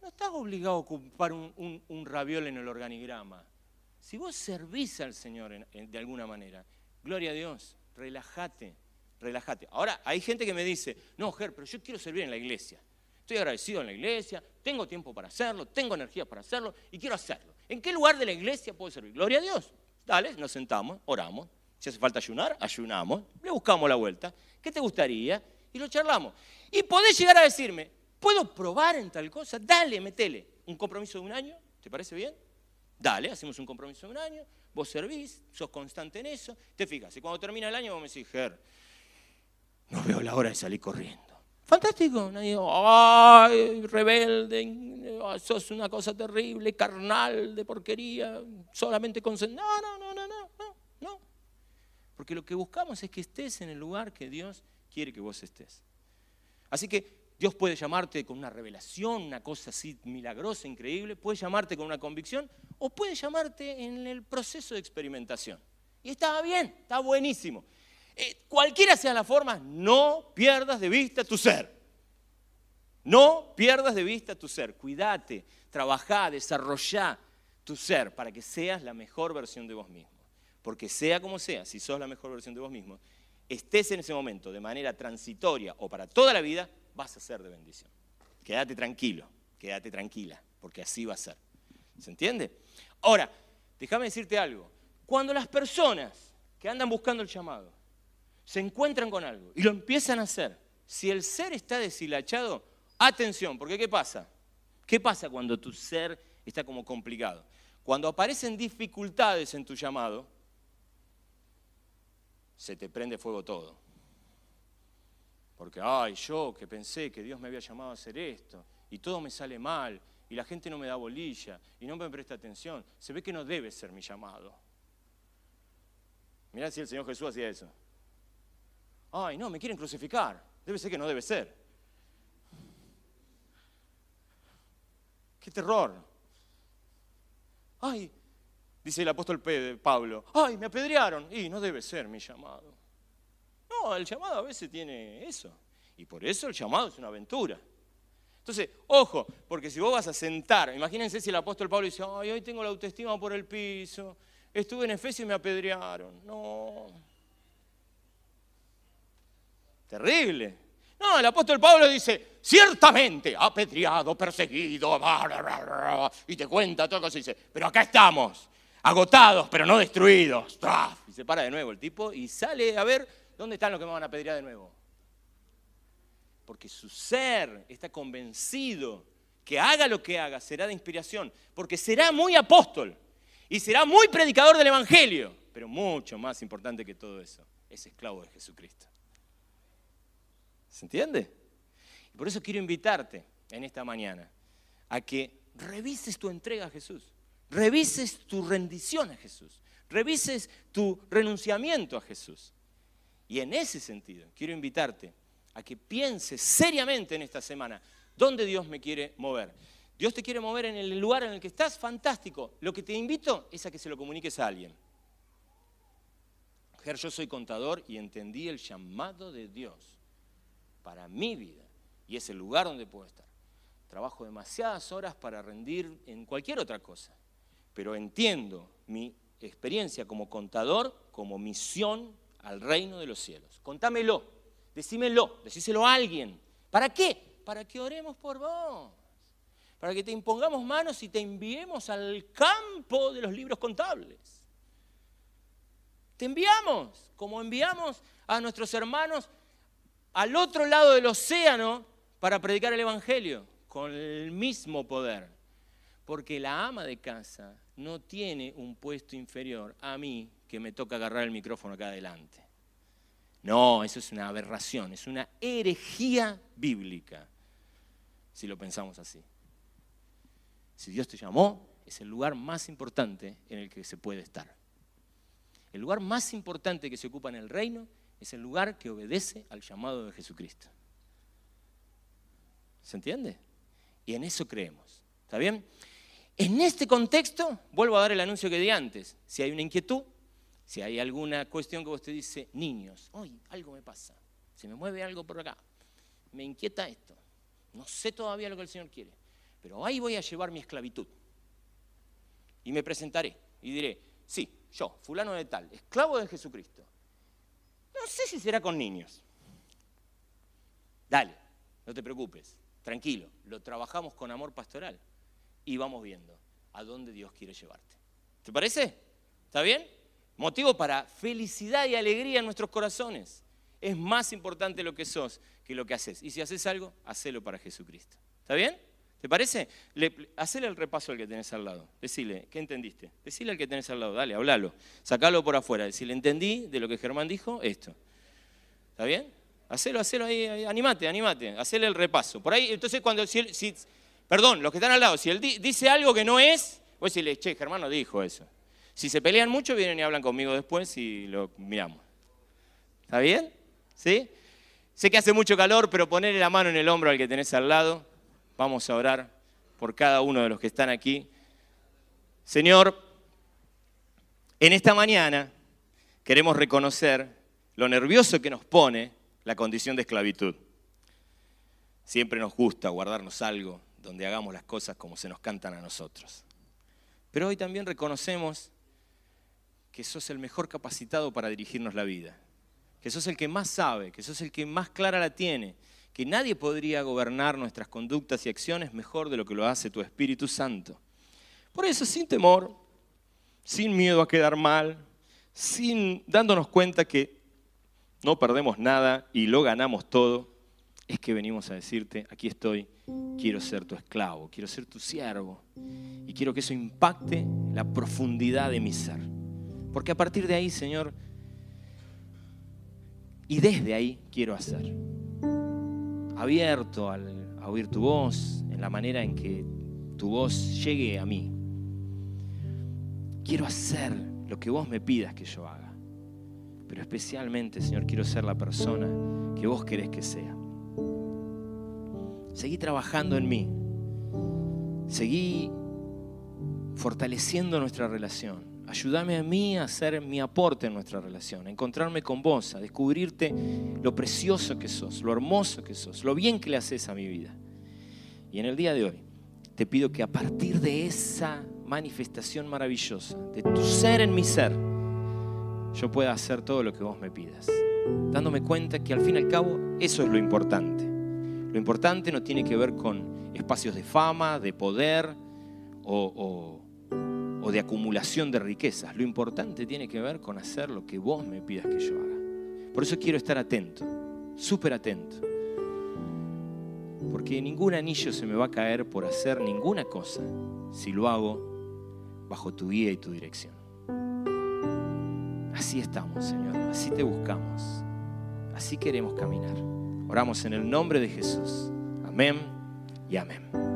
no estás obligado a ocupar un, un, raviol en el organigrama. Si vos servís al Señor de alguna manera, gloria a Dios, relájate relájate. Ahora, hay gente que me dice, no, Ger, pero yo quiero servir en la iglesia. Estoy agradecido en la iglesia, tengo tiempo para hacerlo, tengo energía para hacerlo y quiero hacerlo. ¿En qué lugar de la iglesia puedo servir? Gloria a Dios. Dale, nos sentamos, oramos. Si hace falta ayunar, ayunamos, le buscamos la vuelta. ¿Qué te gustaría? Y lo charlamos. Y podés llegar a decirme, ¿puedo probar en tal cosa? Dale, metele. ¿Un compromiso de un año? ¿Te parece bien? Dale, hacemos un compromiso de un año, vos servís, sos constante en eso, te fijas, y cuando termina el año vos me decís, Ger, no veo la hora de salir corriendo. Fantástico, nadie ay, rebelde, sos una cosa terrible, carnal, de porquería, solamente con... No, no, no, no, no, no. Porque lo que buscamos es que estés en el lugar que Dios quiere que vos estés. Así que Dios puede llamarte con una revelación, una cosa así milagrosa, increíble, puede llamarte con una convicción o puede llamarte en el proceso de experimentación. Y está bien, está buenísimo. Eh, cualquiera sea la forma, no pierdas de vista tu ser. No pierdas de vista tu ser. Cuídate, trabajá, desarrollá tu ser para que seas la mejor versión de vos mismo. Porque sea como sea, si sos la mejor versión de vos mismo, estés en ese momento de manera transitoria o para toda la vida, vas a ser de bendición. Quédate tranquilo, quédate tranquila, porque así va a ser. ¿Se entiende? Ahora, déjame decirte algo. Cuando las personas que andan buscando el llamado se encuentran con algo y lo empiezan a hacer, si el ser está deshilachado, atención, porque ¿qué pasa? ¿Qué pasa cuando tu ser está como complicado? Cuando aparecen dificultades en tu llamado, se te prende fuego todo. Porque, ay, yo que pensé que Dios me había llamado a hacer esto, y todo me sale mal, y la gente no me da bolilla, y no me presta atención, se ve que no debe ser mi llamado. Mirá si el Señor Jesús hacía eso. Ay, no, me quieren crucificar, debe ser que no debe ser. ¡Qué terror! Ay, dice el apóstol Pablo, ay, me apedrearon, y no debe ser mi llamado. No, el llamado a veces tiene eso. Y por eso el llamado es una aventura. Entonces, ojo, porque si vos vas a sentar, imagínense si el apóstol Pablo dice, ay, hoy tengo la autoestima por el piso, estuve en Efesio y me apedrearon. No. Terrible. No, el apóstol Pablo dice, ciertamente, apedreado, perseguido, y te cuenta todo eso y dice, pero acá estamos, agotados, pero no destruidos. Y se para de nuevo el tipo y sale a ver ¿Dónde están los que me van a pedir de nuevo? Porque su ser está convencido que haga lo que haga será de inspiración, porque será muy apóstol y será muy predicador del Evangelio, pero mucho más importante que todo eso, es esclavo de Jesucristo. ¿Se entiende? Y por eso quiero invitarte en esta mañana a que revises tu entrega a Jesús, revises tu rendición a Jesús, revises tu renunciamiento a Jesús. Y en ese sentido, quiero invitarte a que pienses seriamente en esta semana dónde Dios me quiere mover. Dios te quiere mover en el lugar en el que estás, fantástico. Lo que te invito es a que se lo comuniques a alguien. Yo soy contador y entendí el llamado de Dios para mi vida y es el lugar donde puedo estar. Trabajo demasiadas horas para rendir en cualquier otra cosa, pero entiendo mi experiencia como contador como misión al reino de los cielos. Contámelo, decímelo, decíselo a alguien. ¿Para qué? Para que oremos por vos. Para que te impongamos manos y te enviemos al campo de los libros contables. Te enviamos, como enviamos a nuestros hermanos al otro lado del océano para predicar el Evangelio, con el mismo poder. Porque la ama de casa no tiene un puesto inferior a mí que me toca agarrar el micrófono acá adelante. No, eso es una aberración, es una herejía bíblica, si lo pensamos así. Si Dios te llamó, es el lugar más importante en el que se puede estar. El lugar más importante que se ocupa en el reino es el lugar que obedece al llamado de Jesucristo. ¿Se entiende? Y en eso creemos. ¿Está bien? En este contexto, vuelvo a dar el anuncio que di antes. Si hay una inquietud, si hay alguna cuestión que usted dice, niños, hoy algo me pasa, se me mueve algo por acá, me inquieta esto, no sé todavía lo que el Señor quiere, pero ahí voy a llevar mi esclavitud. Y me presentaré y diré, sí, yo, fulano de tal, esclavo de Jesucristo. No, sé si será con niños. Dale, no te preocupes, tranquilo, lo trabajamos con amor pastoral y vamos viendo a dónde Dios quiere llevarte. ¿Te parece? ¿Está bien? Motivo para felicidad y alegría en nuestros corazones. Es más importante lo que sos que lo que haces. Y si haces algo, hacelo para Jesucristo. ¿Está bien? ¿Te parece? Le, hacele el repaso al que tenés al lado. Decile, ¿qué entendiste? Decile al que tenés al lado, dale, hablalo. Sacalo por afuera. Decile, entendí de lo que Germán dijo, esto. ¿Está bien? Hacelo, hacelo ahí, animate, animate. Hacele el repaso. Por ahí, entonces cuando, perdón, los que están al lado, si él dice algo que no es, vos decirle, che, Germán no dijo eso. Si se pelean mucho, vienen y hablan conmigo después y lo miramos. ¿Está bien? ¿Sí? Sé que hace mucho calor, pero ponerle la mano en el hombro al que tenés al lado. Vamos a orar por cada uno de los que están aquí. Señor, en esta mañana queremos reconocer lo nervioso que nos pone la condición de esclavitud. Siempre nos gusta guardarnos algo donde hagamos las cosas como se nos cantan a nosotros. Pero hoy también reconocemos que sos el mejor capacitado para dirigirnos la vida que sos el que más sabe, que sos el que más clara la tiene, que nadie podría gobernar nuestras conductas y acciones mejor de lo que lo hace tu Espíritu Santo. Por eso, sin temor, sin miedo a quedar mal, sin dándonos cuenta que no perdemos nada y lo ganamos todo, es que venimos a decirte, aquí estoy, quiero ser tu esclavo, quiero ser tu siervo y quiero que eso impacte la profundidad de mi ser. Porque a partir de ahí, Señor, y desde ahí quiero hacer. Abierto al, a oír tu voz, en la manera en que tu voz llegue a mí. Quiero hacer lo que vos me pidas que yo haga. Pero especialmente, Señor, quiero ser la persona que vos querés que sea. Seguí trabajando en mí. Seguí fortaleciendo nuestra relación Ayúdame a mí a hacer mi aporte en nuestra relación, a encontrarme con vos, a descubrirte lo precioso que sos, lo hermoso que sos, lo bien que le haces a mi vida. Y en el día de hoy te pido que a partir de esa manifestación maravillosa, de tu ser en mi ser, yo pueda hacer todo lo que vos me pidas, dándome cuenta que al fin y al cabo eso es lo importante. Lo importante no tiene que ver con espacios de fama, de poder o, o o de acumulación de riquezas. Lo importante tiene que ver con hacer lo que vos me pidas que yo haga. Por eso quiero estar atento, súper atento. Porque ningún anillo se me va a caer por hacer ninguna cosa si lo hago bajo tu guía y tu dirección. Así estamos, Señor. Así te buscamos. Así queremos caminar. Oramos en el nombre de Jesús. Amén y amén.